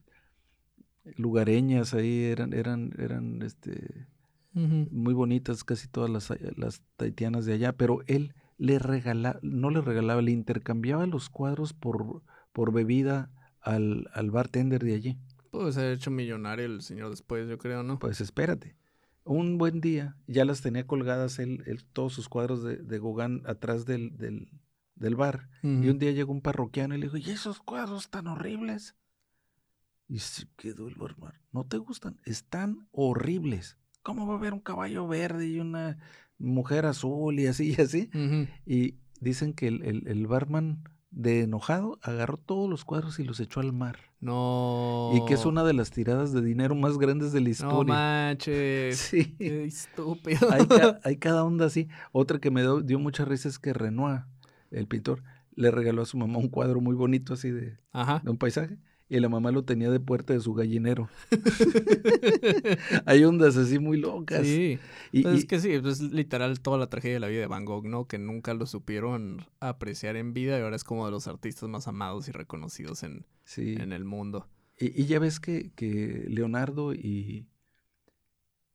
lugareñas ahí eran, eran, eran, este, muy bonitas, casi todas las, las taitianas de allá, pero él le regala, no le regalaba, le intercambiaba los cuadros por, por bebida al, al bartender de allí. Puede ser hecho millonario el señor después, yo creo, ¿no? Pues espérate. Un buen día, ya las tenía colgadas él, todos sus cuadros de, de Gauguin atrás del, del, del bar. Y un día llegó un parroquiano y le dijo, ¿y esos cuadros tan horribles? Y se quedó el barman. ¿No te gustan? Están horribles. ¿Cómo va a haber un caballo verde y una mujer azul y así y así? Y dicen que el, barman de enojado agarró todos los cuadros y los echó al mar. No. Y que es una de las tiradas de dinero más grandes de la historia. No (laughs) manches. Sí. Qué estúpido. (laughs) Hay, cada onda así. Otra que me dio, dio mucha risa es que Renoir, el pintor, le regaló a su mamá un cuadro muy bonito así de, de un paisaje y la mamá lo tenía de puerta de su gallinero. (laughs) Hay ondas así muy locas. Sí. Y, pues es que sí, es literal toda la tragedia de la vida de Van Gogh, ¿no? Que nunca lo supieron apreciar en vida y ahora es como de los artistas más amados y reconocidos en, en el mundo. Y, ya ves que, que Leonardo y,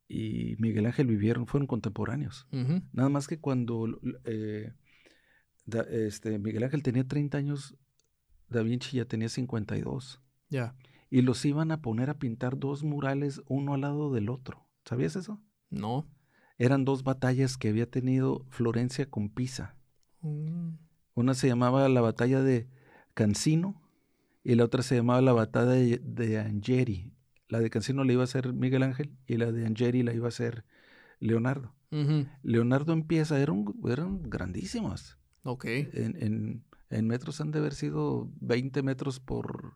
y Miguel Ángel vivieron, fueron contemporáneos. Nada más que cuando eh, este, Miguel Ángel tenía 30 años, Da Vinci ya tenía 52. Ya. y los iban a poner a pintar dos murales uno al lado del otro. ¿Sabías eso? No. Eran dos batallas que había tenido Florencia con Pisa. Mm, Una se llamaba la batalla de Cancino y la otra se llamaba la batalla de, de Angeri. La de Cancino la iba a hacer Miguel Ángel y la de Angeri la iba a hacer Leonardo. Leonardo empieza, eran, eran grandísimas. Ok. En, en- en metros han de haber sido 20 metros por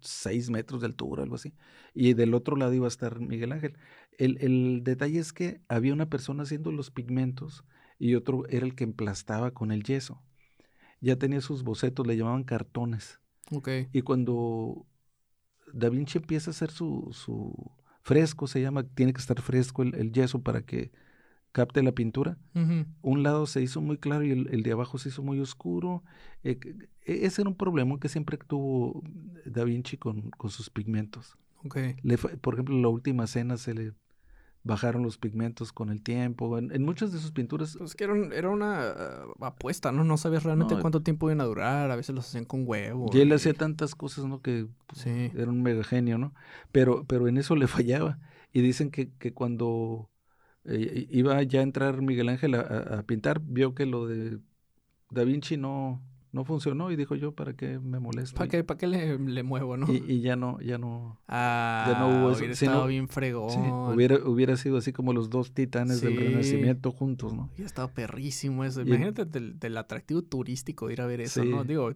6 metros de altura, algo así. Y del otro lado iba a estar Miguel Ángel. El, el detalle es que había una persona haciendo los pigmentos y otro era el que emplastaba con el yeso. Ya tenía sus bocetos, le llamaban cartones. Y cuando Da Vinci empieza a hacer su, su fresco, se llama, tiene que estar fresco el, el yeso para que capte la pintura un lado se hizo muy claro y el, el de abajo se hizo muy oscuro. Eh, e- ese era un problema que siempre tuvo Da Vinci con, con sus pigmentos. Ok. Le fa- por ejemplo, en la última cena se le bajaron los pigmentos con el tiempo. En, en muchas de sus pinturas, Pues que era, un- era una ah, apuesta, ¿no? No sabías realmente No, cuánto tiempo iban a durar. A veces los hacían con huevo. y él y- hacía tantas cosas, ¿no? Que pues, Sí. era un mega genio, ¿no? Pero, pero en eso le fallaba. Y dicen que, que cuando eh, iba ya a entrar Miguel Ángel a, pintar, vio que lo de Da Vinci no, no funcionó y dijo yo, ¿para qué me molesto? ¿Para Y- qué, pa' qué le, le muevo, no? Y, y ya no, ya no. ah, no hubo eso. hubiera Sí, estado bien fregón. sí, hubiera, hubiera sido así como los dos titanes del. Renacimiento juntos, ¿no? Hubiera estado perrísimo eso. Y- Imagínate del, del atractivo turístico de ir a ver eso, Sí. ¿no? Digo,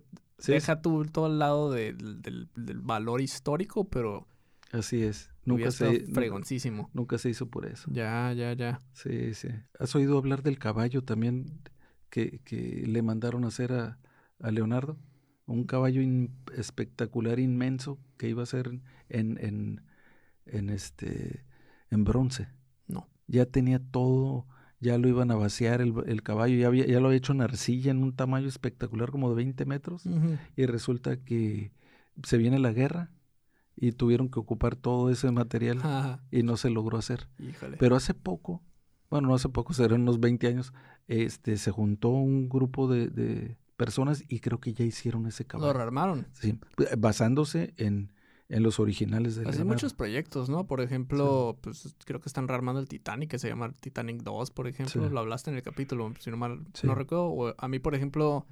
deja tú todo el lado del- del valor histórico, pero así es. Nunca se, fregoncísimo. nunca se hizo por eso. Ya, ya, ya. Sí, sí. ¿Has oído hablar del caballo también que, que le mandaron a hacer a, a Leonardo? Un caballo in- espectacular, inmenso, que iba a ser en, en, en, este, en bronce. No. Ya tenía todo, ya lo iban a vaciar el, el caballo, ya, había, ya lo había hecho en arcilla en un tamaño espectacular, como de 20 metros. Y resulta que se viene la guerra y tuvieron que ocupar todo ese material Ajá. y no se logró hacer. Híjole. Pero hace poco, bueno, no hace poco, serán unos 20 años, este, se juntó un grupo de, de personas y creo que ya hicieron ese Lo caballo. rearmaron. Sí, basándose en, en los originales de Así muchos proyectos, ¿no? Por ejemplo, pues creo que están rearmando el Titanic, que se llama Titanic 2, por ejemplo. Sí. Lo hablaste en el capítulo, si no mal Sí. no recuerdo. O a mí, por ejemplo,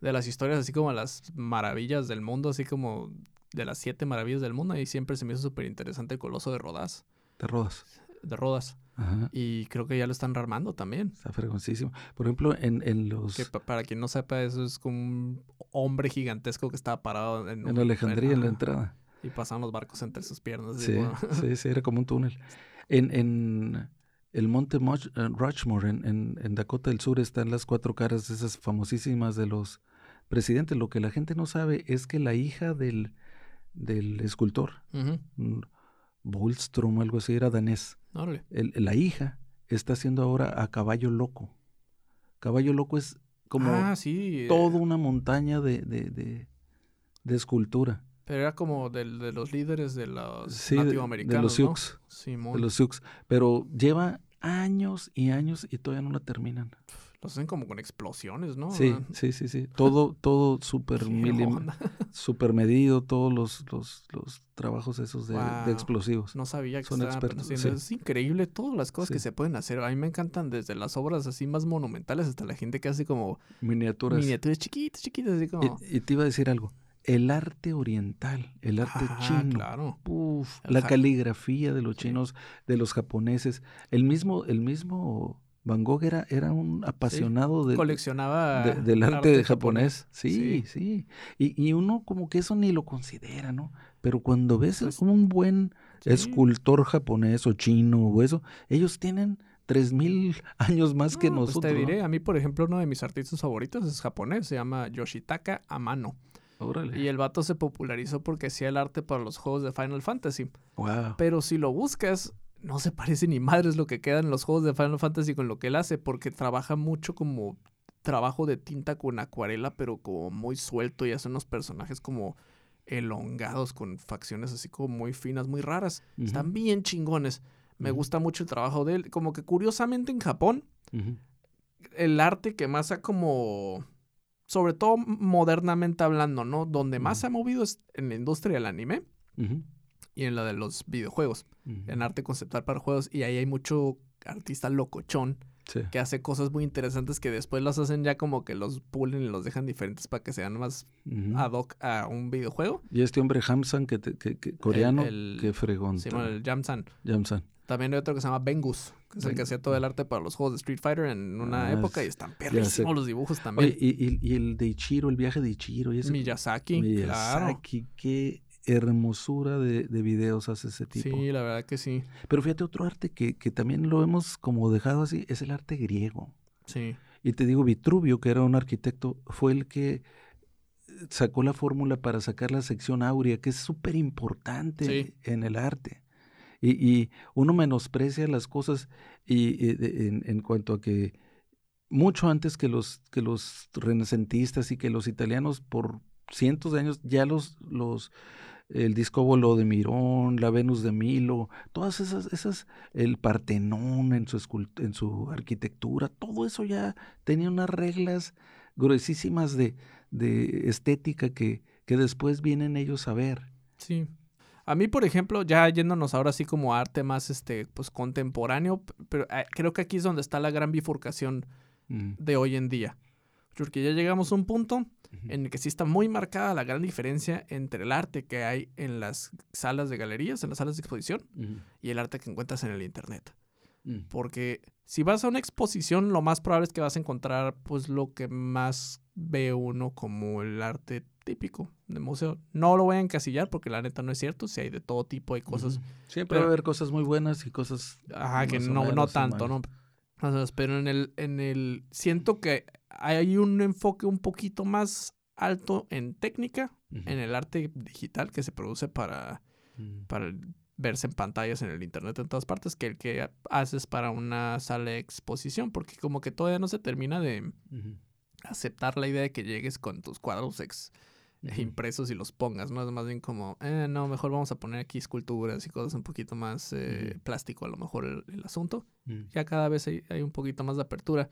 de las historias así como las maravillas del mundo, así como de las siete maravillas del mundo, y siempre se me hizo súper interesante el Coloso de Rodas, De Rodas. de Rodas. Ajá. Y creo que ya lo están rearmando también. Está fregoncísimo. Por ejemplo, en, en los... Que pa- para quien no sepa, eso es como un hombre gigantesco que estaba parado en, En un- Alejandría, en la entrada. Y pasaban los barcos entre sus piernas. Sí, sí, sí, era como un túnel. En, en el monte eh, Rushmore, en, en, en Dakota del Sur, están las cuatro caras esas famosísimas de los presidentes. Lo que la gente no sabe es que la hija del, del escultor, Ujú. mm, Bohlström, algo así, era danés. El- la hija está haciendo ahora a Caballo Loco. Caballo Loco es como ah, sí. eh, toda una montaña de, de, de, de escultura. Pero era como de los líderes de los Sí, de- los. Sioux. De los Sioux, pero lleva años y años y todavía no la terminan. Los hacen como con explosiones, ¿no? Sí, Ah, sí, sí, sí. Todo, (laughs) todo súper súper (laughs) medido, todos los, los, los trabajos esos de, explosivos. No sabía que Son expertos, sí. Es increíble todas las cosas que se pueden hacer. A mí me encantan desde las obras así más monumentales hasta la gente que hace como Miniaturas. miniaturas chiquitas, chiquitas, así como... Y, y te iba a decir algo. El arte oriental, el arte Ah, chino. claro. Uf, la caligrafía de los chinos, de los japoneses. El mismo, el mismo Van Gogh era, era un apasionado de, Coleccionaba de- del el arte, japonés. Sí, Sí. sí. Y, y uno como que eso ni lo considera, ¿no? Pero cuando ves Pues, un buen Sí. escultor japonés o chino o eso, ellos tienen tres mil años más que No, pues nosotros. te ¿no? diré, a mí, por ejemplo, uno de mis artistas favoritos es japonés, se llama Yoshitaka Amano. Órale. Y el vato se popularizó porque hacía el arte para los juegos de Final Fantasy. Wow. Pero si lo buscas, no se parece ni madres lo que queda en los juegos de Final Fantasy con lo que él hace, porque trabaja mucho como trabajo de tinta con acuarela, pero como muy suelto y hace unos personajes como elongados con facciones así como muy finas, muy raras. Están bien chingones. Me gusta mucho el trabajo de él. Como que curiosamente en Japón, el arte que más ha como, sobre todo modernamente hablando, ¿no? Donde más se ha movido es en la industria del anime. Y en la de los videojuegos, en arte conceptual para juegos. Y ahí hay mucho artista locochón Sí. que hace cosas muy interesantes que después los hacen ya como que los pulen y los dejan diferentes para que sean más Ujú. ad hoc a un videojuego. Y este hombre Hamsan, que, te- que- que- coreano, el- que fregón. Sí, bueno, el Jamsan. Jamsan. También hay otro que se llama Bengus, que es el que hacía todo el arte para los juegos de Street Fighter en una Ah, época y están perrísimos los dibujos también. Oye, y, y- y el de Ichiro, el viaje de Ichiro. Y ese, Miyazaki, claro. Miyazaki, qué hermosura de, de videos hace ese tipo. Sí, la verdad que sí. Pero fíjate, otro arte que, que también lo hemos como dejado así, es el arte griego. Sí. Y te digo, Vitruvio, que era un arquitecto, fue el que sacó la fórmula para sacar la sección áurea, que es súper importante Sí. en el arte. Y, y uno menosprecia las cosas y, en, en cuanto a que mucho antes que los, que los renacentistas y que los italianos por cientos de años ya los, los el discóbolo de Mirón, la Venus de Milo, todas esas, esas, el Partenón en su, escult- en su arquitectura, todo eso ya tenía unas reglas gruesísimas de, de estética que, que después vienen ellos a ver. Sí. A mí, por ejemplo, ya yéndonos ahora así como a arte más este pues contemporáneo, pero eh, creo que aquí es donde está la gran bifurcación Mm, de hoy en día. Porque ya llegamos a un punto en el que sí está muy marcada la gran diferencia entre el arte que hay en las salas de galerías, en las salas de exposición, y el arte que encuentras en el internet. mm, Porque si vas a una exposición, lo más probable es que vas a encontrar pues lo que más ve uno como el arte típico de museo. No lo voy a encasillar porque la neta no es cierto, si hay de todo tipo, hay cosas. Siempre pero- va a haber cosas muy buenas y cosas... Ajá, que no, no tanto. ¿no? O sea, pero en el, en el. Siento que hay un enfoque un poquito más alto en técnica, en el arte digital que se produce para, mm, para verse en pantallas en el internet en todas partes, que el que haces para una sala de exposición, porque como que todavía no se termina de aceptar la idea de que llegues con tus cuadros ex. (laughs) impresos y los pongas, ¿no? Es más bien como, eh, no, mejor vamos a poner aquí esculturas y cosas un poquito más eh, plástico a lo mejor el- el asunto Mm, ya cada vez hay, hay un poquito más de apertura.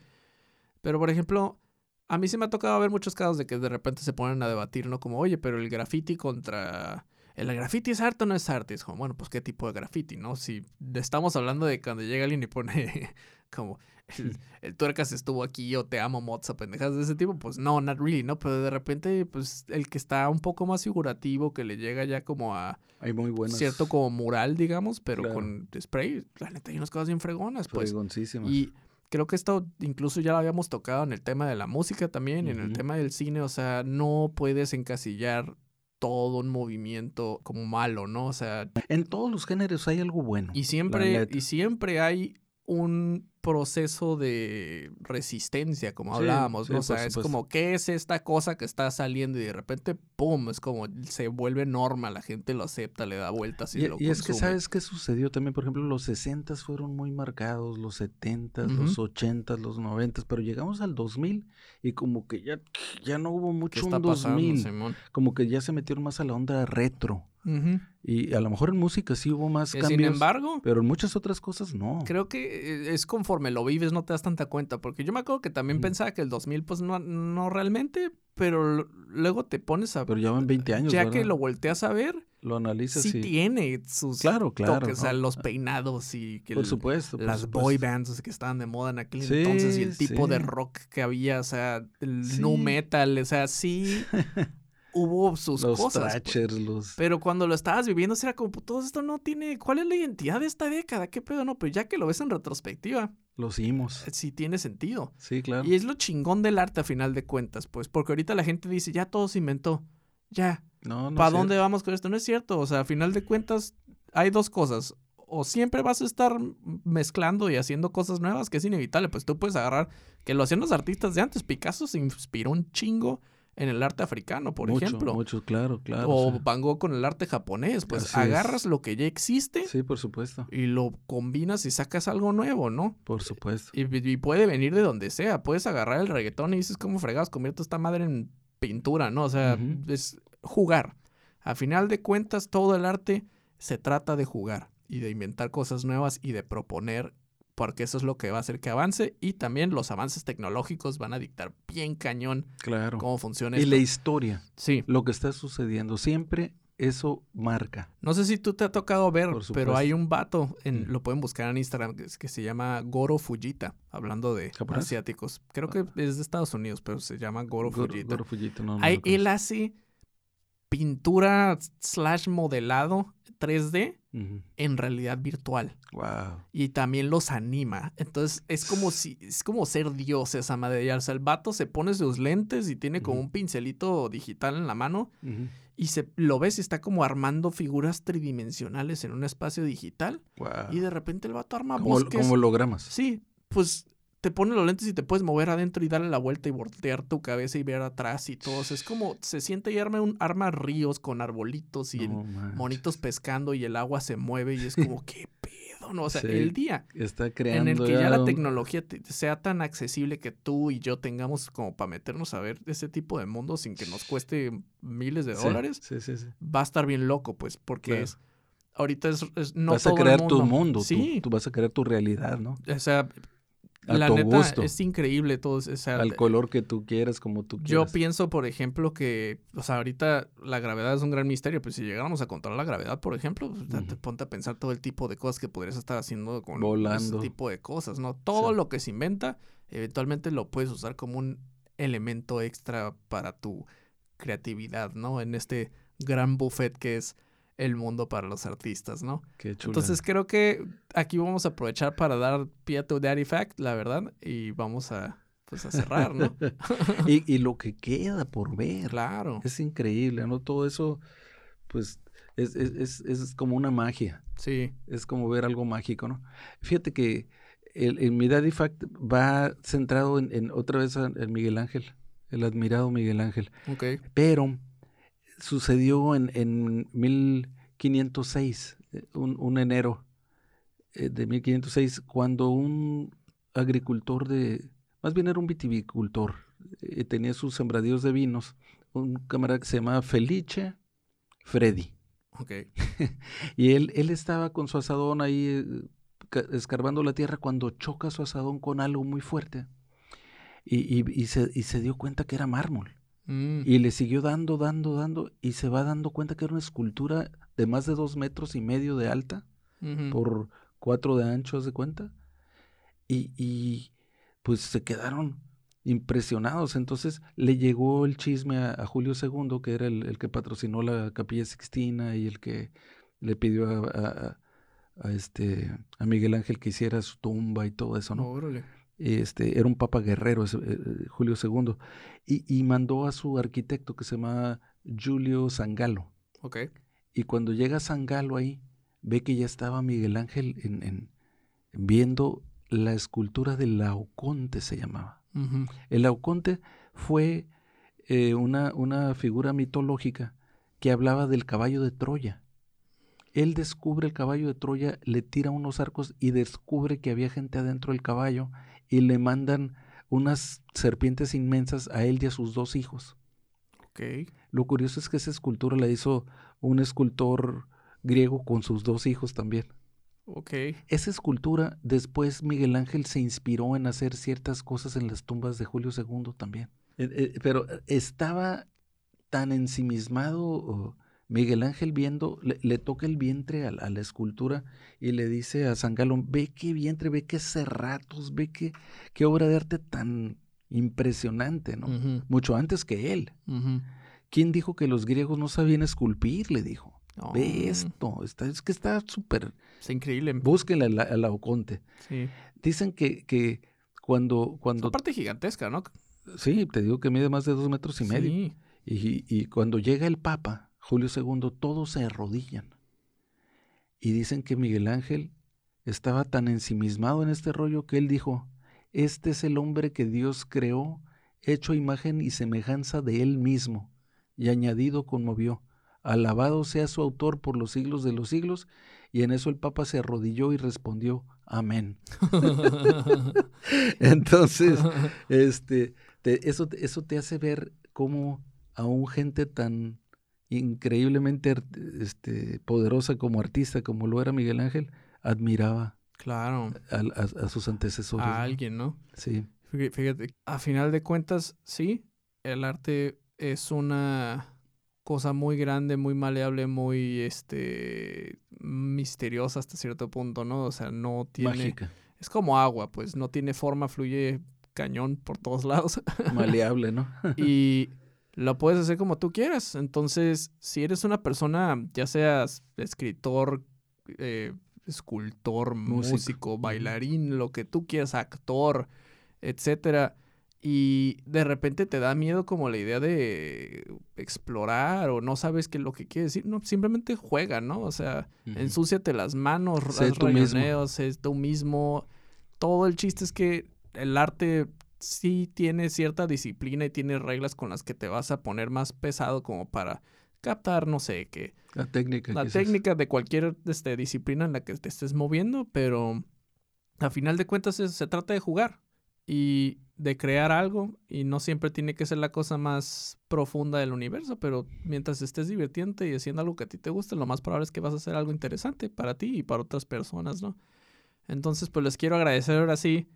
Pero, por ejemplo, a mí sí me ha tocado ver muchos casos de que de repente se ponen a debatir, ¿no? Como, oye, pero el graffiti contra... ¿El graffiti es arte o no es arte? Es como, bueno, pues qué tipo de graffiti, ¿no? Si estamos hablando de cuando llega alguien y pone (laughs) como el, (laughs) el tuercas estuvo aquí o te amo mods o pendejas de ese tipo, pues no, not really, ¿no? Pero de repente, pues el que está un poco más figurativo, que le llega ya como a Hay muy buenas. cierto como mural, digamos, pero Claro. con spray, la neta hay unas cosas bien fregonas, pues. fregoncísimas. Y creo que esto incluso ya lo habíamos tocado en el tema de la música también, en el tema del cine, o sea, no puedes encasillar todo un movimiento como malo, ¿no? O sea, En todos los géneros hay algo bueno. y siempre, y siempre hay un proceso de resistencia, como Sí, hablábamos, sí, ¿no? O por sea, es supuesto. como, ¿qué es esta cosa que está saliendo? Y de repente, ¡pum! Es como, se vuelve norma, la gente lo acepta, le da vueltas y, Y, lo y es que sabes qué sucedió también, por ejemplo, los 60 fueron muy marcados, los 70, los 80, los 90, pero llegamos al 2000 y como que ya, ya no hubo ¿Qué mucho está un pasando, 2000, Simón? como que ya se metieron más a la onda retro. Y a lo mejor en música sí hubo más Eh, cambios, Sin embargo, pero en muchas otras cosas no. Creo que eh, es conforme lo vives, no te das tanta cuenta. Porque yo me acuerdo que también pensaba que el 2000, pues no, no realmente, pero luego te pones a. Pero ya van 20 años, ya ¿verdad? que lo volteas a ver, Lo analizas sí y... tiene sus Claro, claro. toques, o sea, ¿no? los peinados y que Por el- supuesto. por las supuesto. boy bands que estaban de moda en aquel Sí, entonces y el tipo de rock que había, o sea, el Sí. nu metal, o sea, sí (laughs) hubo sus Los cosas. pues. los... Pero cuando lo estabas viviendo, era como, "Pues, todo esto no tiene. ¿Cuál es la identidad de esta década? ¿Qué pedo? No, pero ya que lo ves en retrospectiva, Los imos. sí tiene sentido. Sí, claro. Y es lo chingón del arte a final de cuentas, pues, porque ahorita la gente dice, ya todo se inventó. Ya, No, no ¿para dónde cierto. vamos con esto? No es cierto. O sea, a final de cuentas, hay dos cosas. O siempre vas a estar mezclando y haciendo cosas nuevas, que es inevitable. Pues tú puedes agarrar, que lo hacían los artistas de antes. Picasso se inspiró un chingo en el arte africano, por mucho, ejemplo. Mucho, claro, claro. o sí. Van Gogh con el arte japonés. Pues Así es. agarras lo que ya existe Sí, por supuesto. y lo combinas y sacas algo nuevo, ¿no? Por supuesto. Y, y puede venir de donde sea. Puedes agarrar el reggaetón y dices, ¿cómo fregados convierto esta madre en pintura, no? O sea, es jugar. A final de cuentas, todo el arte se trata de jugar y de inventar cosas nuevas y de proponer, porque eso es lo que va a hacer que avance. Y también los avances tecnológicos van a dictar bien cañón Claro. cómo funciona Y esto. la historia, Sí, lo que está sucediendo. Siempre eso marca. No sé si tú te ha tocado ver, pero hay un vato, en, Mm. lo pueden buscar en Instagram, que, se llama Goro Fujita, hablando de ¿Japonés? asiáticos. Creo que es de Estados Unidos, pero se llama Goro, Goro- Fujita. Goro Fujita, no, no él hace pintura slash modelado 3D En realidad virtual. Wow. Y también los anima. Entonces es como si, es como ser Dios esa madre. O sea, el vato se pone sus lentes y tiene como un pincelito digital en la mano. Y se lo ves y está como armando figuras tridimensionales en un espacio digital. Wow. Y de repente el vato arma como, bosques. como hologramas. Sí, pues te pone los lentes y te puedes mover adentro y darle la vuelta y voltear tu cabeza y ver atrás y todo. O sea, es como se siente y arma, un, arma ríos con arbolitos y No monitos pescando y el agua se mueve y es como, ¿qué pedo? No, o sea, Sí. el día Está en el que ya la tecnología te- sea tan accesible que tú y yo tengamos como para meternos a ver ese tipo de mundo sin que nos cueste miles de dólares, Sí, sí, sí. va a estar bien loco, pues, porque Claro. es... Ahorita es, es- no vas a todo el crear tu mundo. Sí, Tú, tú vas a crear tu realidad, ¿no? o sea, A la tu neta gusto. es increíble todo. O sea, Al color que tú quieras, como tú yo quieras. pienso, por ejemplo, que, o sea, ahorita la gravedad es un gran misterio, pues si llegáramos a controlar la gravedad, por ejemplo, pues, te ponte a pensar todo el tipo de cosas que podrías estar haciendo con Volando. ese tipo de cosas, ¿no? Todo Sí. lo que se inventa, eventualmente lo puedes usar como un elemento extra para tu creatividad, ¿no? En este gran buffet que es el mundo para los artistas, ¿no? Qué chula. Entonces creo que aquí vamos a aprovechar para dar pie a tu Daddy Fact, la verdad, y vamos a, pues, a cerrar, ¿no? (laughs) y, y lo que queda por ver. claro. Es increíble, ¿no? Todo eso, pues, es, es, es, es como una magia. Sí. Es como ver algo mágico, ¿no? Fíjate que el, el mi Daddy Fact va centrado en, en otra vez en Miguel Ángel, el admirado Miguel Ángel. Ok. Pero sucedió en, en 1506, eh, un, un enero eh, de 1506, cuando un agricultor de, más bien era un vitivicultor, eh, tenía sus sembradíos de vinos, un camarada que se llamaba Felice Freddy. Ok. (laughs) Y él, él estaba con su asadón ahí ca- escarbando la tierra cuando choca su asadón con algo muy fuerte. Y, y- y se, y se dio cuenta que era mármol. Mm, Y le siguió dando, dando, dando, y se va dando cuenta que era una escultura de más de dos metros y medio de alta por cuatro de ancho, ¿haz de cuenta? Y, y, pues se quedaron impresionados. Entonces le llegó el chisme a, a Julio II, que era el, el que patrocinó la Capilla Sixtina y el que le pidió a, a- a- a este, a Miguel Ángel que hiciera su tumba y todo eso, ¿no? Órale. Este, era un papa guerrero, eh, eh, Julio II, y, y mandó a su arquitecto que se llama Julio Sangalo. Ok. Y cuando llega Sangalo ahí, ve que ya estaba Miguel Ángel en, en- viendo la escultura del Laoconte, se llamaba. El Laoconte fue eh, una, una figura mitológica que hablaba del caballo de Troya. Él descubre el caballo de Troya, le tira unos arcos y descubre que había gente adentro del caballo y le mandan unas serpientes inmensas a él y a sus dos hijos. Ok. Lo curioso es que esa escultura la hizo un escultor griego con sus dos hijos también. Ok. Esa escultura después Miguel Ángel se inspiró en hacer ciertas cosas en las tumbas de Julio II también. Eh, eh, pero estaba tan ensimismado oh, Miguel Ángel viendo, le, le toca el vientre a, la- a la escultura y le dice a San Galo, ve qué vientre, ve qué cerratos, ve qué, qué obra de arte tan impresionante, ¿no? Mucho antes que él. ¿Quién dijo que los griegos no sabían esculpir? Le dijo. No, Ve esto, está, es que está súper... Es increíble. Búsquenle a la, a Laoconte. Sí. Dicen que, que cuando, Es cuando, una parte gigantesca, ¿no? sí, te digo que mide más de dos metros y medio. Sí. Y, y cuando llega el Papa, Julio II, todos se arrodillan. Y dicen que Miguel Ángel estaba tan ensimismado en este rollo que él dijo, este es el hombre que Dios creó, hecho imagen y semejanza de él mismo. Y añadido conmovió, alabado sea su autor por los siglos de los siglos. Y en eso el Papa se arrodilló y respondió, amén. (laughs) Entonces, este, te- eso, eso te hace ver cómo a un gente tan increíblemente este, poderosa como artista, como lo era Miguel Ángel, admiraba claro. a, a sus antecesores. A alguien, ¿no? Sí, Fí- Fíjate, a final de cuentas, sí, el arte es una cosa muy grande, muy maleable, muy este misteriosa hasta cierto punto, ¿no? O sea, no tiene Mágica. es como agua, pues no tiene forma, fluye cañón por todos (laughs) lados Maleable, ¿no? (laughs) y lo puedes hacer como tú quieras. Entonces, si eres una persona, ya seas escritor, eh, escultor, Músico. bailarín, lo que tú quieras, actor, etcétera, y de repente te da miedo como la idea de explorar o no sabes qué es lo que quiere decir, no, simplemente juega, ¿no? O sea, Ujú. ensúciate las manos, Sé haz tú mismo. sé tú mismo. Todo el chiste es que el arte sí tiene cierta disciplina y tiene reglas con las que te vas a poner más pesado como para captar, no sé, que La técnica. la quizás. técnica de cualquier este, disciplina en la que te estés moviendo, pero a final de cuentas es- se trata de jugar y de crear algo y no siempre tiene que ser la cosa más profunda del universo, pero mientras estés divirtiéndote y haciendo algo que a ti te guste, lo más probable es que vas a hacer algo interesante para ti y para otras personas, ¿no? Entonces, pues les quiero agradecer ahora sí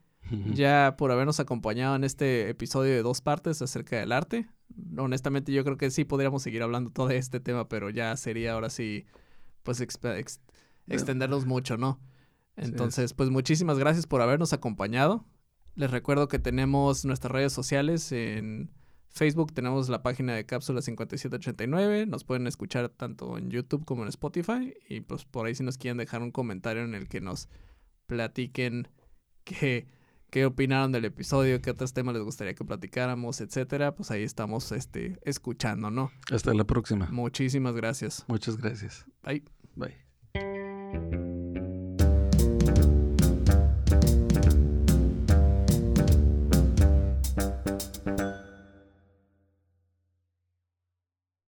Ya por habernos acompañado en este episodio de dos partes acerca del arte. Honestamente, yo creo que sí podríamos seguir hablando todo de este tema, pero ya sería ahora sí, pues, ex- extendernos mucho, ¿no? es. Entonces, pues, muchísimas gracias por habernos acompañado. Les recuerdo que tenemos nuestras redes sociales en Facebook, tenemos la página de Cápsula 5789, nos pueden escuchar tanto en YouTube como en Spotify y pues por ahí si nos quieren dejar un comentario en el que nos platiquen qué, qué opinaron del episodio, qué otros temas les gustaría que platicáramos, etcétera, pues ahí estamos este, escuchando, ¿no? Hasta la próxima. Muchísimas gracias. Muchas gracias. Bye. Bye.